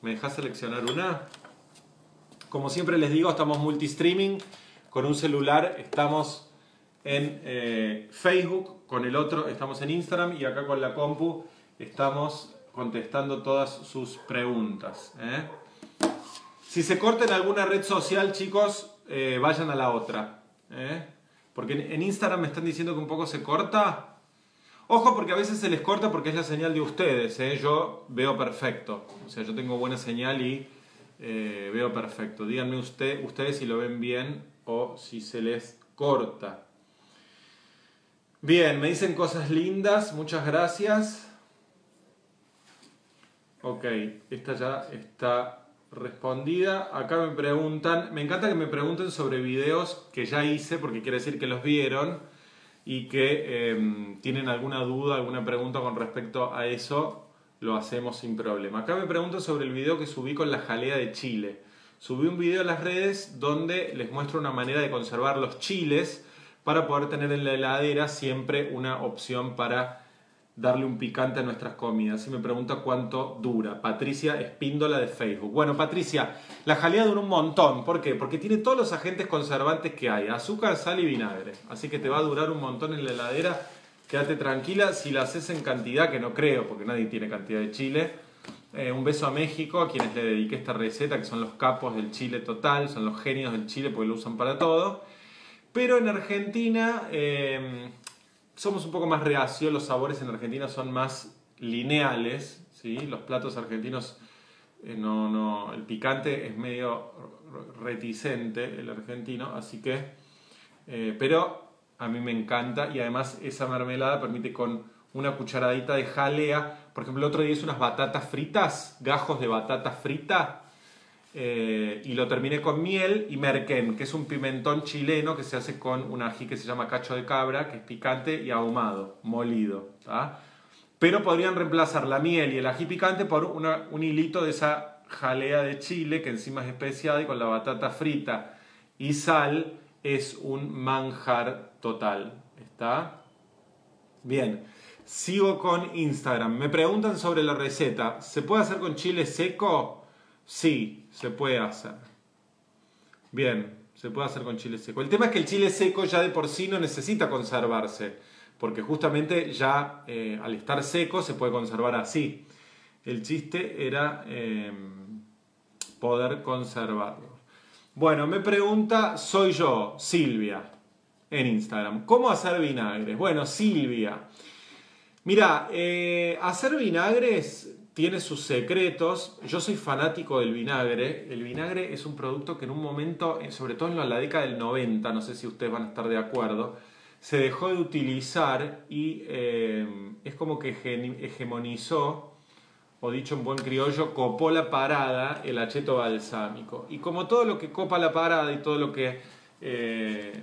Speaker 1: ¿Me dejas seleccionar una? Como siempre les digo, estamos multi-streaming. Con un celular estamos en eh, Facebook, con el otro estamos en Instagram y acá con la compu estamos contestando todas sus preguntas. ¿eh? Si se corta en alguna red social, chicos, vayan a la otra. Porque en Instagram me están diciendo que un poco se corta. Ojo porque a veces se les corta porque es la señal de ustedes. ¿eh? Yo veo perfecto. O sea, yo tengo buena señal y eh, veo perfecto. Díganme usted, ustedes si lo ven bien o si se les corta. Bien, me dicen cosas lindas. Muchas gracias. Ok, esta ya está respondida. Acá me preguntan, me encanta que me pregunten sobre videos que ya hice porque quiere decir que los vieron y que em, tienen alguna duda, alguna pregunta con respecto a eso, lo hacemos sin problema. Acá me pregunto sobre el video que subí con la jalea de chile. Subí un video a las redes donde les muestro una manera de conservar los chiles para poder tener en la heladera siempre una opción para darle un picante a nuestras comidas. Y me pregunta cuánto dura. Patricia Espíndola de Facebook. Bueno, Patricia, la jalea dura un montón. ¿Por qué? Porque tiene todos los agentes conservantes que hay. Azúcar, sal y vinagre. Así que te va a durar un montón en la heladera. Quédate tranquila. Si la haces en cantidad, que no creo, porque nadie tiene cantidad de chile. Eh, un beso a México, a quienes le dediqué esta receta, que son los capos del chile total, son los genios del chile porque lo usan para todo. Pero en Argentina... Eh, somos un poco más reacios, los sabores en Argentina son más lineales, ¿sí? los platos argentinos, eh, no, no, el picante es medio reticente, el argentino, así que, eh, pero a mí me encanta y además esa mermelada permite con una cucharadita de jalea, por ejemplo el otro día hice unas batatas fritas, gajos de batata frita, eh, y lo terminé con miel y merquén, que es un pimentón chileno que se hace con un ají que se llama cacho de cabra, que es picante y ahumado, molido. Pero podrían reemplazar la miel y el ají picante por un hilito de esa jalea de chile, que encima es especiada y con la batata frita y sal es un manjar total. ¿Está? Bien. Sigo con Instagram. Me preguntan sobre la receta. ¿Se puede hacer con chile seco? Sí, se puede hacer. Bien, se puede hacer con chile seco. El tema es que el chile seco ya de por sí no necesita conservarse, porque justamente ya eh, al estar seco se puede conservar así. El chiste era eh, poder conservarlo. Bueno, me pregunta, soy yo, Silvia, en Instagram. ¿Cómo hacer vinagres? Bueno, Silvia. Mira, eh, hacer vinagres tiene sus secretos. Yo soy fanático del vinagre. El vinagre es un producto que en un momento, eh, sobre todo en la década del 90, no sé si ustedes van a estar de acuerdo, se dejó de utilizar y eh, es como que hegemonizó, o dicho en buen criollo, copó la parada el acheto balsámico. Y como todo lo que copa la parada y todo lo que eh,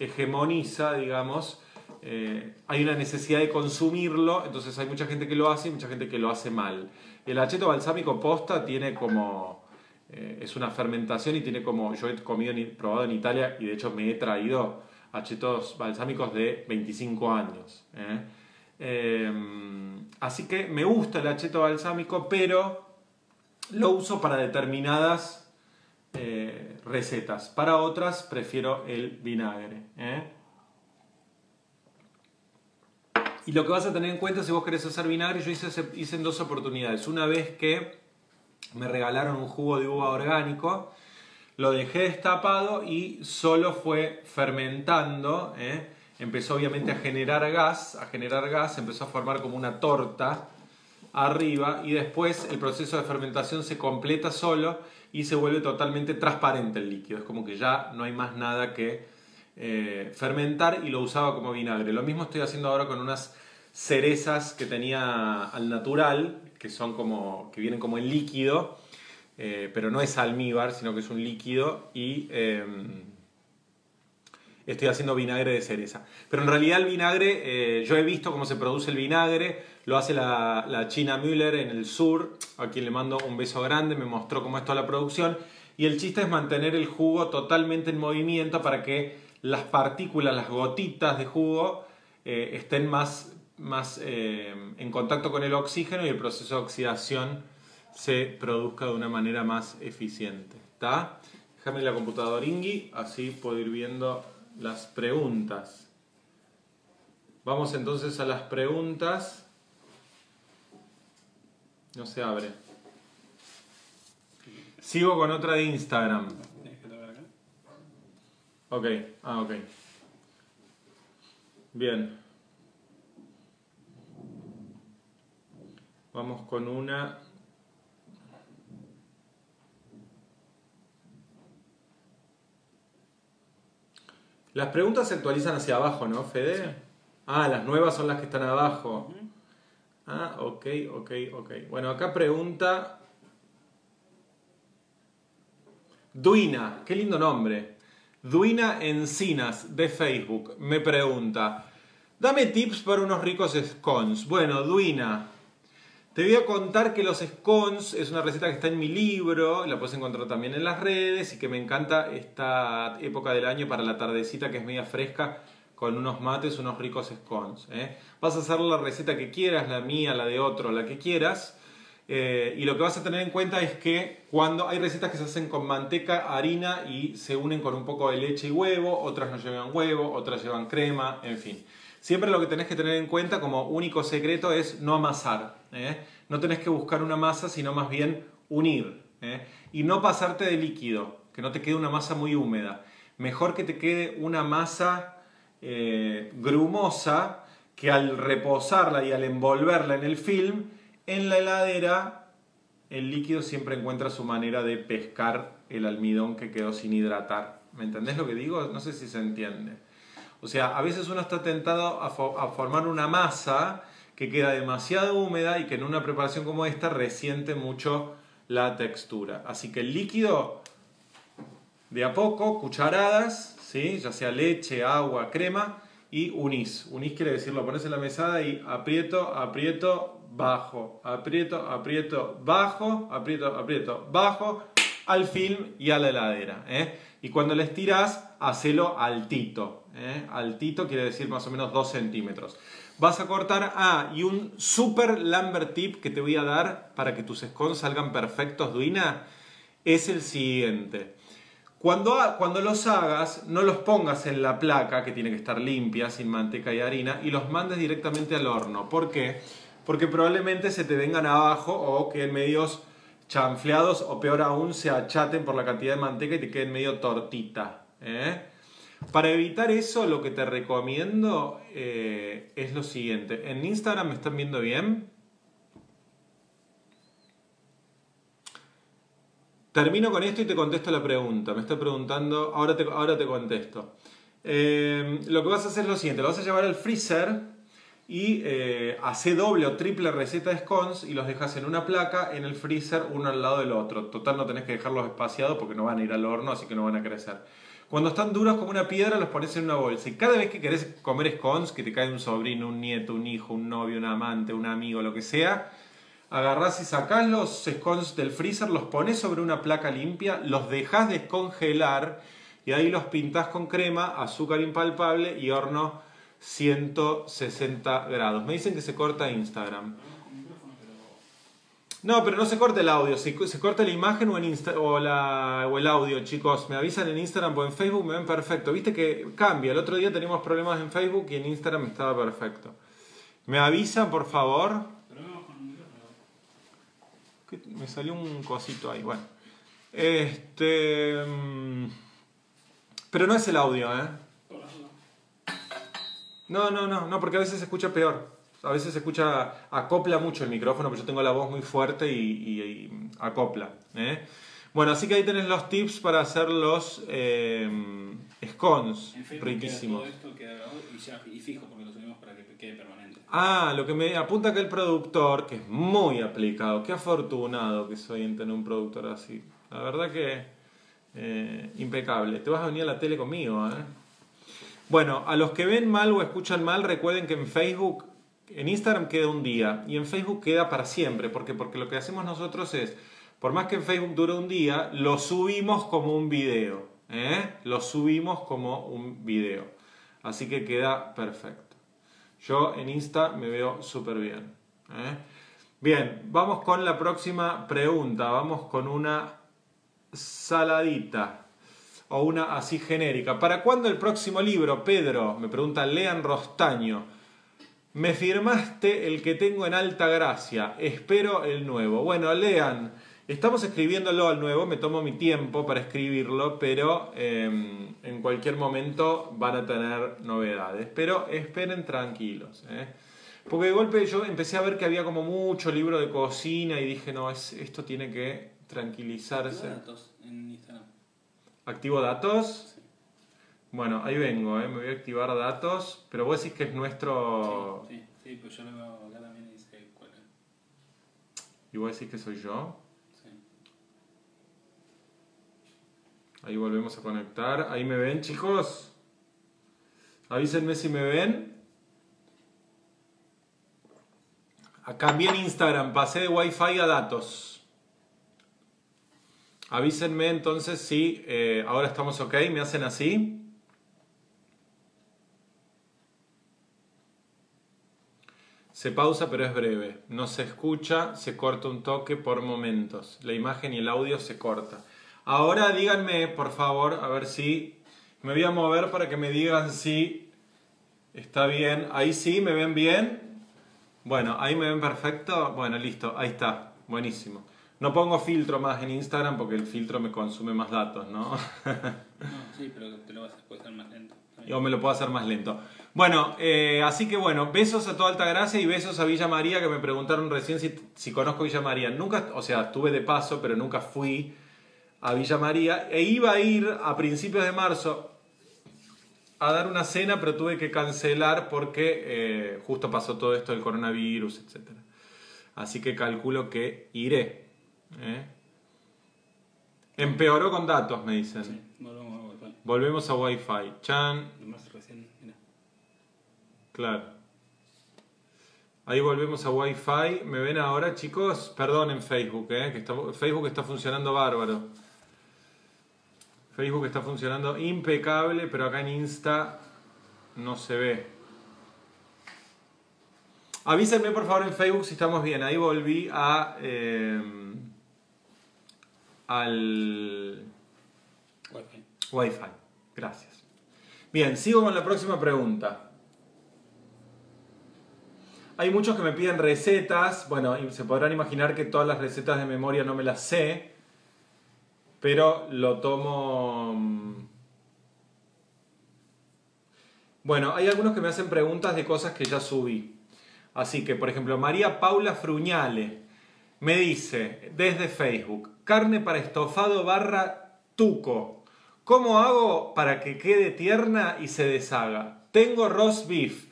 Speaker 1: hegemoniza, digamos, eh, hay una necesidad de consumirlo, entonces hay mucha gente que lo hace y mucha gente que lo hace mal. El acheto balsámico posta tiene como, eh, es una fermentación y tiene como, yo he comido, probado en Italia y de hecho me he traído achetos balsámicos de 25 años. ¿eh? así que me gusta el acheto balsámico, pero lo uso para determinadas recetas. Para otras prefiero el vinagre. Y lo que vas a tener en cuenta si vos querés hacer vinagre, yo hice, hice en dos oportunidades. Una vez que me regalaron un jugo de uva orgánico, lo dejé destapado y solo fue fermentando. ¿eh? Empezó obviamente a generar gas, a generar gas, empezó a formar como una torta arriba y después el proceso de fermentación se completa solo y se vuelve totalmente transparente el líquido. Es como que ya no hay más nada que eh, fermentar y lo usaba como vinagre. Lo mismo estoy haciendo ahora con unas cerezas que tenía al natural, que son como, que vienen como en líquido, eh, pero no es almíbar, sino que es un líquido y em, estoy haciendo vinagre de cereza. Pero en realidad el vinagre, eh, yo he visto cómo se produce el vinagre, lo hace la, la, China Müller en el sur, a quien le mando un beso grande, me mostró cómo es toda la producción. Y el chiste es mantener el jugo totalmente en movimiento para que las partículas, las gotitas de jugo eh, estén más, más eh, en contacto con el oxígeno y el proceso de oxidación se produzca de una manera más eficiente. ¿Está? Déjame la computadora Ingui, así puedo ir viendo las preguntas. Vamos entonces a las preguntas. No se abre. Sigo con otra de Instagram. Ok, ah, ok. Bien. Vamos con una... Las preguntas se actualizan hacia abajo, ¿no, Fede? Ah, las nuevas son las que están abajo. Ah, ok, ok, ok. Bueno, acá pregunta... Duina, qué lindo nombre. Duina Encinas de Facebook me pregunta, dame tips para unos ricos scones. Bueno, Duina, te voy a contar que los scones es una receta que está en mi libro, la puedes encontrar también en las redes y que me encanta esta época del año para la tardecita que es media fresca con unos mates, unos ricos scones. ¿eh? Vas a hacer la receta que quieras, la mía, la de otro, la que quieras. Eh, y lo que vas a tener en cuenta es que cuando hay recetas que se hacen con manteca, harina y se unen con un poco de leche y huevo, otras no llevan huevo, otras llevan crema, en fin. Siempre lo que tenés que tener en cuenta como único secreto es no amasar. ¿eh? No tenés que buscar una masa, sino más bien unir. ¿eh? Y no pasarte de líquido, que no te quede una masa muy húmeda. Mejor que te quede una masa grumosa que al reposarla y al envolverla en el film, en la heladera, el líquido siempre encuentra su manera de pescar el almidón que quedó sin hidratar. ¿Me entendés lo que digo? No sé si se entiende. O sea, a veces uno está tentado a, formar una masa que queda demasiado húmeda y que en una preparación como esta resiente mucho la textura. Así que el líquido, de a poco, cucharadas, ¿sí? ya sea leche, agua, crema, y unís. Unís quiere decir, lo pones en la mesada y aprieto, aprieto, bajo, aprieto, aprieto, bajo, aprieto, aprieto, bajo, al film y a la heladera. ¿eh? Y cuando le estiras, hacelo altito. ¿eh? Altito quiere decir más o menos 2 centímetros. Vas a cortar, ah, y un super Lambert tip que te voy a dar para que tus scones salgan perfectos, Duina, es el siguiente. Cuando, cuando los hagas, no los pongas en la placa, que tiene que estar limpia, sin manteca y harina, y los mandes directamente al horno. ¿Por qué? Probablemente se te vengan abajo o queden medios chanfleados o peor aún se achaten por la cantidad de manteca y te queden medio tortita. ¿eh? Para evitar eso, lo que te recomiendo eh, es lo siguiente. En Instagram me están viendo bien. Termino con esto y te contesto la pregunta. Me está preguntando, ahora te, ahora te contesto. Eh, lo que vas a hacer es lo siguiente, lo vas a llevar al freezer y eh, hace doble o triple receta de scones y los dejas en una placa en el freezer uno al lado del otro. Total no tenés que dejarlos espaciados porque no van a ir al horno, así que no van a crecer. Cuando están duros como una piedra los pones en una bolsa y cada vez que querés comer scones, que te cae un sobrino, un nieto, un hijo, un novio, un amante, un amigo, lo que sea, agarrás y sacás los scones del freezer, los pones sobre una placa limpia, los dejas descongelar y ahí los pintas con crema, azúcar impalpable y horno 160 grados. Me dicen que se corta Instagram. No, pero no se corta el audio, se, se corta la imagen o, en la, o, el audio, chicos. Me avisan en Instagram o en Facebook, me ven perfecto. Viste que cambia. El otro día teníamos problemas en Facebook y en Instagram estaba perfecto. ¿Me avisan, por favor? Me salió un cosito ahí, bueno. Este. mm, Pero no es el audio, ¿eh? No, no, no, no, porque a veces se escucha peor. A veces se escucha, acopla mucho el micrófono, pero yo tengo la voz muy fuerte y, y- y acopla. ¿eh? Bueno, así que ahí tenés los tips para hacer los eh, scones
Speaker 3: En
Speaker 1: riquísimos.
Speaker 3: queda todo esto queda grabado y, ya, y fijo porque lo subimos para que quede permanente.
Speaker 1: Ah, lo que me apunta que el productor, que es muy aplicado, qué afortunado que soy en tener un productor así. La verdad que eh, impecable. Te vas a venir a la tele conmigo, ¿eh? Bueno, a los que ven mal o escuchan mal, recuerden que en Facebook, en Instagram queda un día y en Facebook queda para siempre. ¿Por qué? Porque lo que hacemos nosotros es, por más que en Facebook dure un día, lo subimos como un video. ¿eh? Lo subimos como un video. Así que queda perfecto. Yo en Insta me veo súper bien. ¿eh? Bien, vamos con la próxima pregunta. Vamos con una saladita o una así genérica. ¿Para cuándo el próximo libro, Pedro? Me pregunta Lean Rostaño. Me firmaste el que tengo en alta gracia. Espero el nuevo. Bueno, Lean, estamos escribiéndolo al nuevo. Me tomo mi tiempo para escribirlo, pero eh, en cualquier momento van a tener novedades. Pero esperen tranquilos. ¿eh? Porque de golpe yo empecé a ver que había como mucho libro de cocina y dije, no, es, esto tiene que tranquilizarse.
Speaker 3: en Instagram.
Speaker 1: ¿Activo datos? Bueno, ahí vengo, ¿eh? me voy a activar datos, pero vos decís que es nuestro...
Speaker 3: Sí, sí, pues yo lo veo acá también y dice cuál es.
Speaker 1: ¿Y vos decís que soy yo?
Speaker 3: Sí.
Speaker 1: Ahí volvemos a conectar. ¿Ahí me ven, chicos? Avísenme si me ven. Cambié en Instagram, pasé de Wi-Fi a datos. Avísenme entonces si eh, ahora estamos ok, me hacen así. Se pausa pero es breve. No se escucha, se corta un toque por momentos. La imagen y el audio se corta. Ahora díganme, por favor, a ver si me voy a mover para que me digan si está bien. Ahí sí, me ven bien. Bueno, ahí me ven perfecto. Bueno, listo, ahí está. Buenísimo. No pongo filtro más en Instagram porque el filtro me consume más datos, ¿no?
Speaker 3: No, sí, pero te lo vas a estar más lento. *laughs*
Speaker 1: Yo me lo puedo hacer más lento. Bueno, eh, así que bueno, besos a toda Altagracia y besos a Villa María que me preguntaron recién si, si conozco Villa María. Nunca, o sea, estuve de paso, pero nunca fui a Villa María. E iba a ir a principios de marzo a dar una cena, pero tuve que cancelar porque eh, justo pasó todo esto del coronavirus, etc. Así que calculo que iré. ¿Eh? Empeoró con datos, me dicen.
Speaker 3: Sí, volvemos a Wi-Fi.
Speaker 1: Volvemos a Wi-Fi. Chan,
Speaker 3: Lo más recién, mira.
Speaker 1: Claro. Ahí volvemos a Wi-Fi. ¿Me ven ahora, chicos? Perdón en Facebook, ¿eh? que está- Facebook está funcionando bárbaro. Facebook está funcionando impecable, pero acá en Insta no se ve. Avísenme por favor en Facebook si estamos bien. Ahí volví a eh, al
Speaker 3: Wi-Fi.
Speaker 1: Wi-Fi. Gracias. Bien, sigo con la próxima pregunta. hay muchos que me piden recetas. Bueno, se podrán imaginar que todas las recetas de memoria no me las sé. Pero lo tomo. mm. Bueno, hay algunos que me hacen preguntas de cosas que ya subí. Así que, por ejemplo, María Paula Fruñale me dice desde Facebook: carne para estofado barra tuco. ¿Cómo hago para que quede tierna y se deshaga? Tengo roast beef.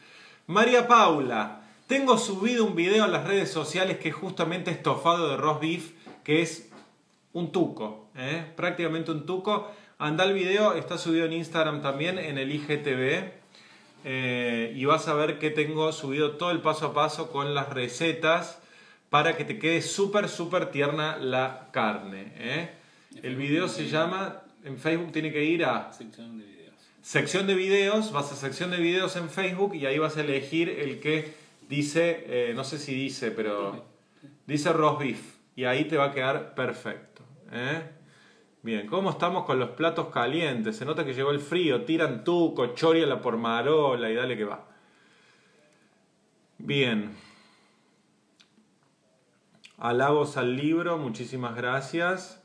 Speaker 1: María Paula, tengo subido un video a las redes sociales que es justamente estofado de roast beef, que es un tuco, ¿eh? prácticamente un tuco. Anda el video, está subido en Instagram también, en el IGTV. eh, y vas a ver que tengo subido todo el paso a paso con las recetas para que te quede súper, súper tierna la carne. ¿eh? El video se llama, en Facebook tiene que ir a
Speaker 3: Sección de videos.
Speaker 1: sección de videos, vas a sección de videos en Facebook y ahí vas a elegir el que dice, eh, no sé si dice, pero dice roast beef y ahí te va a quedar perfecto. ¿eh? Bien, ¿cómo estamos con los platos calientes? Se nota que llegó el frío, tiran tuco, chori a la pormarola y dale que va. Bien. Halagos al libro, muchísimas gracias.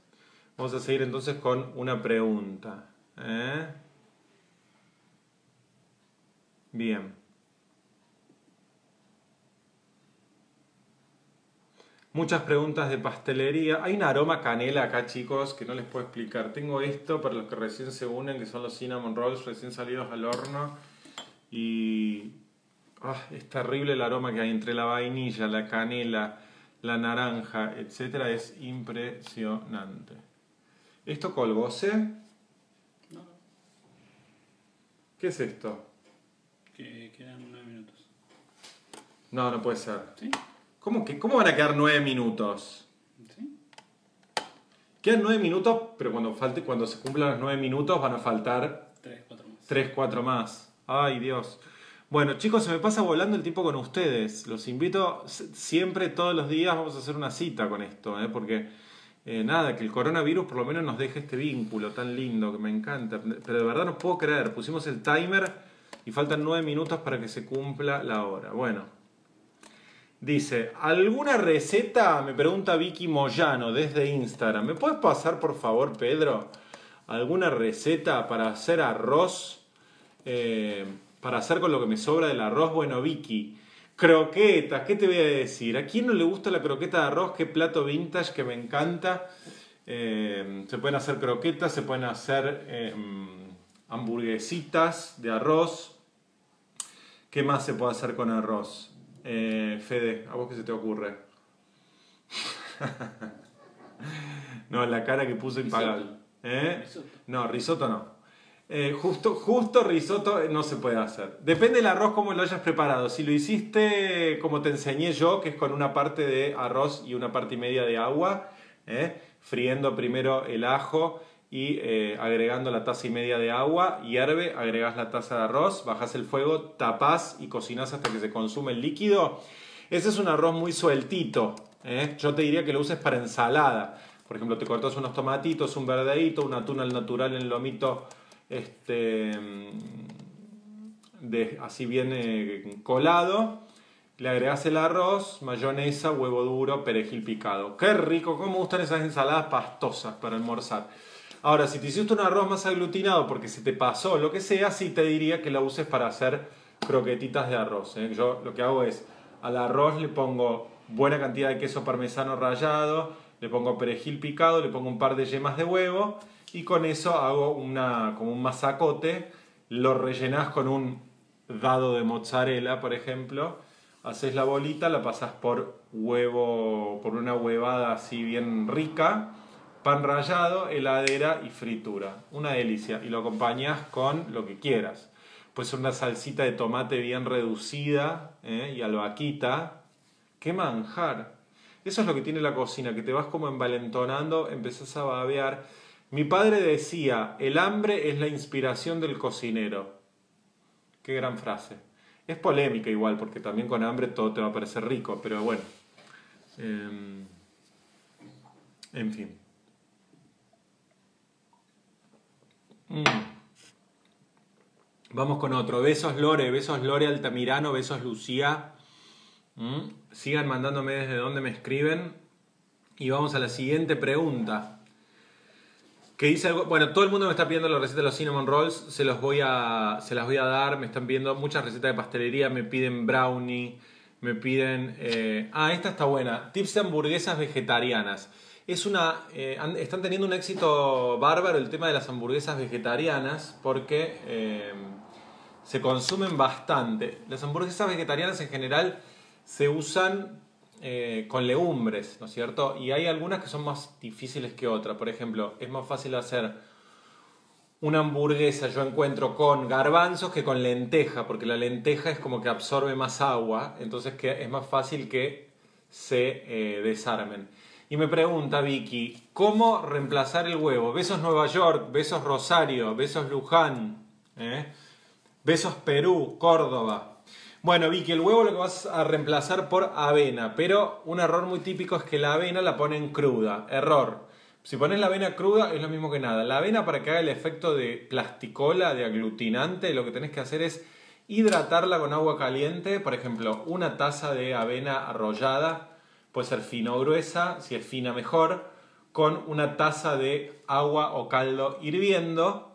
Speaker 1: Vamos a seguir entonces con una pregunta. ¿eh? Bien. Muchas preguntas de pastelería. Hay un aroma canela acá, chicos, que no les puedo explicar. Tengo esto para los que recién se unen, que son los cinnamon rolls recién salidos al horno. Y ah, es terrible el aroma que hay entre la vainilla, la canela, la naranja, etcétera. Es impresionante. ¿Esto colgose?
Speaker 3: No, no.
Speaker 1: ¿Qué es esto?
Speaker 3: Que quedan nueve minutos.
Speaker 1: No, no puede ser.
Speaker 3: ¿Sí?
Speaker 1: ¿Cómo, que, ¿Cómo van a quedar nueve minutos?
Speaker 3: ¿Sí?
Speaker 1: Quedan nueve minutos, pero cuando, falte, cuando se cumplan los nueve minutos van a faltar
Speaker 3: Tres, cuatro más.
Speaker 1: tres, cuatro más. Ay, Dios. Bueno, chicos, se me pasa volando el tiempo con ustedes. Los invito siempre, todos los días, vamos a hacer una cita con esto, ¿eh? porque eh, nada, que el coronavirus por lo menos nos deje este vínculo tan lindo que me encanta. Pero de verdad no puedo creer, pusimos el timer y faltan nueve minutos para que se cumpla la hora. Bueno, Dice, ¿alguna receta? Me pregunta Vicky Moyano desde Instagram. ¿Me puedes pasar, por favor, Pedro, alguna receta para hacer arroz? Eh, para hacer con lo que me sobra del arroz. Bueno, Vicky, croquetas, ¿qué te voy a decir? ¿A quién no le gusta la croqueta de arroz? Qué plato vintage que me encanta. Eh, se pueden hacer croquetas, se pueden hacer eh, hamburguesitas de arroz. ¿Qué más se puede hacer con arroz? Eh, Fede, ¿a vos qué se te ocurre? *laughs* no, la cara que puso impagable. ¿Eh? No, risotto no. Eh, justo, justo risotto no se puede hacer. Depende del arroz como lo hayas preparado. Si lo hiciste como te enseñé yo, que es con una parte de arroz y una parte y media de agua, ¿eh? friendo primero el ajo y eh, agregando la taza y media de agua, hierve, agregas la taza de arroz, bajas el fuego, tapás y cocinas hasta que se consume el líquido. Ese es un arroz muy sueltito. ¿eh? Yo te diría que lo uses para ensalada. Por ejemplo, te cortas unos tomatitos, un verdeíto, una tuna al natural en lomito este, de, así bien eh, colado. Le agregas el arroz, mayonesa, huevo duro, perejil picado. ¡Qué rico! ¿Cómo gustan esas ensaladas pastosas para almorzar? Ahora, si te hiciste un arroz más aglutinado porque se te pasó lo que sea, sí te diría que la uses para hacer croquetitas de arroz. ¿eh? Yo lo que hago es, al arroz le pongo buena cantidad de queso parmesano rallado, le pongo perejil picado, le pongo un par de yemas de huevo y con eso hago una, como un masacote, lo rellenás con un dado de mozzarella, por ejemplo, haces la bolita, la pasas por huevo, por una huevada así bien rica, pan rallado, heladera y fritura. Una delicia. Y lo acompañas con lo que quieras. Pues una salsita de tomate bien reducida ¿eh? y albahaquita. ¡Qué manjar! Eso es lo que tiene la cocina, que te vas como envalentonando, empezás a babear. Mi padre decía, el hambre es la inspiración del cocinero. Qué gran frase. Es polémica igual, porque también con hambre todo te va a parecer rico, pero bueno. Eh, en fin. Mm. Vamos con otro. Besos Lore, besos Lore Altamirano, besos Lucía. ¿Mm? Sigan mandándome desde donde me escriben. Y vamos a la siguiente pregunta. Que dice algo, bueno, todo el mundo me está pidiendo la receta de los cinnamon rolls, se, los voy a, se las voy a dar, me están pidiendo muchas recetas de pastelería, me piden brownie, me piden... eh, ah, esta está buena, tips de hamburguesas vegetarianas. Es una, eh, están teniendo un éxito bárbaro el tema de las hamburguesas vegetarianas porque eh, se consumen bastante. Las hamburguesas vegetarianas en general se usan eh, con legumbres, ¿no es cierto? Y hay algunas que son más difíciles que otras. Por ejemplo, es más fácil hacer una hamburguesa, yo encuentro con garbanzos que con lenteja, porque la lenteja es como que absorbe más agua, entonces que es más fácil que se eh, desarmen. Y me pregunta Vicky, ¿cómo reemplazar el huevo? Besos Nueva York, besos Rosario, besos Luján, ¿eh? besos Perú, Córdoba. Bueno, Vicky, el huevo lo que vas a reemplazar por avena, pero un error muy típico es que la avena la ponen cruda. Error. Si pones la avena cruda es lo mismo que nada. La avena para que haga el efecto de plasticola, de aglutinante, lo que tenés que hacer es hidratarla con agua caliente. Por ejemplo, una taza de avena arrollada, puede ser fina o gruesa, si es fina mejor, con una taza de agua o caldo hirviendo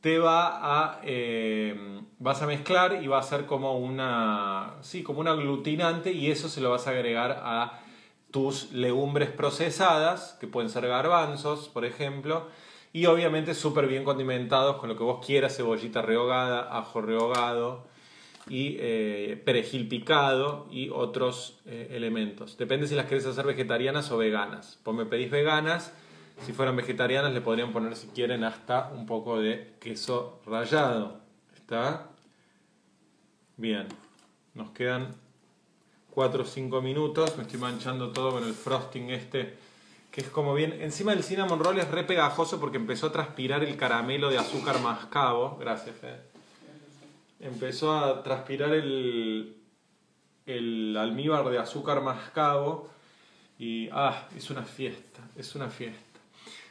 Speaker 1: te va a eh, vas a mezclar y va a ser como una sí como un aglutinante y eso se lo vas a agregar a tus legumbres procesadas que pueden ser garbanzos por ejemplo y obviamente súper bien condimentados con lo que vos quieras cebollita rehogada ajo rehogado y eh, perejil picado y otros eh, elementos. Depende si las querés hacer vegetarianas o veganas. Pues me pedís veganas si fueran vegetarianas le podrían poner si quieren hasta un poco de queso rallado. ¿Está? Bien. Nos quedan 4 o 5 minutos. Me estoy manchando todo con el frosting este. Que es como bien. Encima del cinnamon roll es re pegajoso porque empezó a transpirar el caramelo de azúcar mascabo. Gracias, Fede. Empezó a transpirar el, el almíbar de azúcar mascabo. Y ah, es una fiesta, es una fiesta.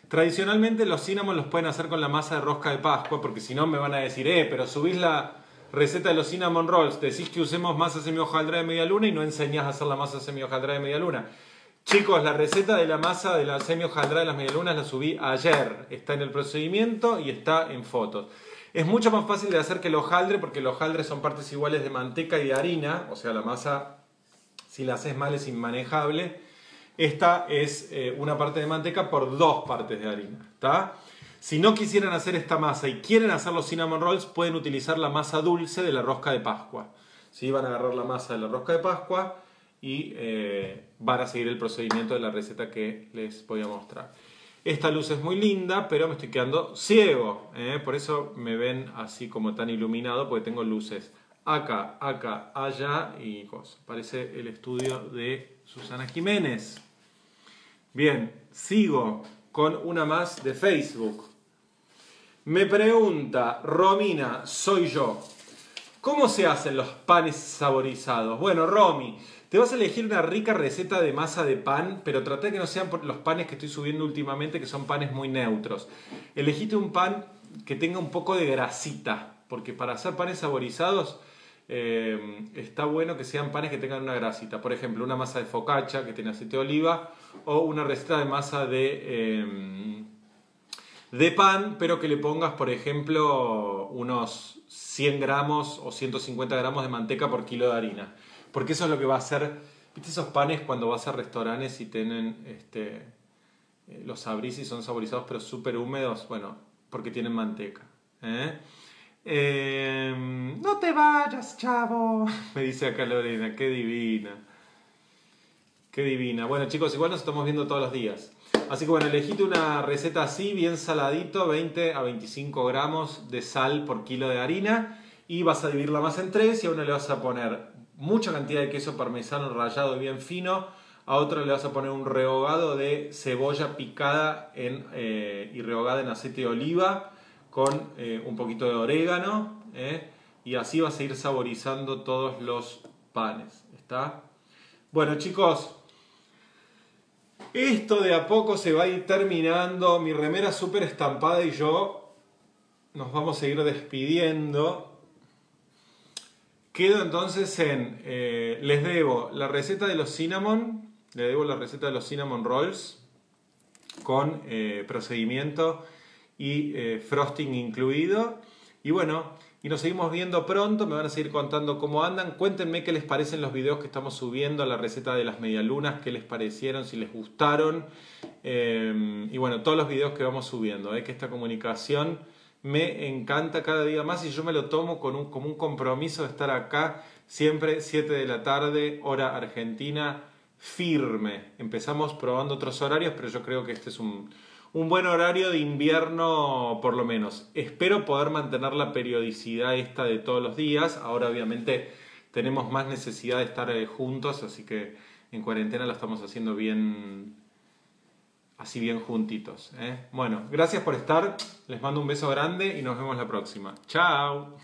Speaker 1: Tradicionalmente los cinnamon los pueden hacer con la masa de rosca de Pascua, porque si no me van a decir, eh, pero subís la receta de los cinnamon rolls, decís que usemos masa semi-hojaldre de media luna y no enseñás a hacer la masa semi-hojaldre de media luna. Chicos, la receta de la masa de la semi-hojaldre de las medialunas la subí ayer. Está en el procedimiento y está en fotos. Es mucho más fácil de hacer que el hojaldre, porque los hojaldres son partes iguales de manteca y de harina, o sea, la masa, si la haces mal, es inmanejable. Esta es eh, una parte de manteca por dos partes de harina. Si no quisieran hacer esta masa y quieren hacer los cinnamon rolls, pueden utilizar la masa dulce de la rosca de Pascua. ¿sí? Van a agarrar la masa de la rosca de Pascua y eh, van a seguir el procedimiento de la receta que les voy a mostrar. Esta luz es muy linda, pero me estoy quedando ciego. ¿eh? Por eso me ven así como tan iluminado, porque tengo luces acá, acá, allá y cosas. Parece el estudio de Susana Jiménez. Bien, sigo con una más de Facebook. Me pregunta Romina, soy yo. ¿Cómo se hacen los panes saborizados? Bueno, Romy, te vas a elegir una rica receta de masa de pan, pero trata que no sean los panes que estoy subiendo últimamente, que son panes muy neutros. Elegite un pan que tenga un poco de grasita, porque para hacer panes saborizados eh, está bueno que sean panes que tengan una grasita. Por ejemplo, una masa de focaccia que tiene aceite de oliva o una receta de masa de, eh, de pan, pero que le pongas, por ejemplo, unos 100 gramos o 150 gramos de manteca por kilo de harina. Porque eso es lo que va a hacer, ¿viste esos panes cuando vas a restaurantes y tienen, este, eh, los abrís y son saborizados pero súper húmedos? Bueno, porque tienen manteca. Eh, no te vayas, chavo, *laughs* me dice acá Lorena, qué divina. Qué divina. Bueno, chicos, igual nos estamos viendo todos los días. Así que bueno, elegite una receta así, bien saladito, 20 a 25 gramos de sal por kilo de harina. Y vas a dividirla más en tres y a uno le vas a poner mucha cantidad de queso parmesano rallado bien fino. A otro le vas a poner un rehogado de cebolla picada eh, y rehogada en aceite de oliva con eh, un poquito de orégano. eh, y así vas a ir saborizando todos los panes. ¿Está? Bueno, chicos, esto de a poco se va a ir terminando. Mi remera súper estampada y yo nos vamos a ir despidiendo. Quedo entonces en. eh, les debo la receta de los cinnamon. Les debo la receta de los cinnamon rolls. Con procedimiento y eh, frosting incluido. Y bueno, y nos seguimos viendo pronto. Me van a seguir contando cómo andan. Cuéntenme qué les parecen los videos que estamos subiendo. La receta de las medialunas. Qué les parecieron, si les gustaron. Eh, y bueno, todos los videos que vamos subiendo. eh, que esta comunicación me encanta cada día más y yo me lo tomo con un, como un compromiso de estar acá siempre 7 de la tarde, hora argentina, firme. Empezamos probando otros horarios, pero yo creo que este es un, un buen horario de invierno por lo menos. Espero poder mantener la periodicidad esta de todos los días. Ahora obviamente tenemos más necesidad de estar eh, juntos, así que en cuarentena lo estamos haciendo bien así bien juntitos. ¿eh? Bueno, gracias por estar, les mando un beso grande y nos vemos la próxima. Chao.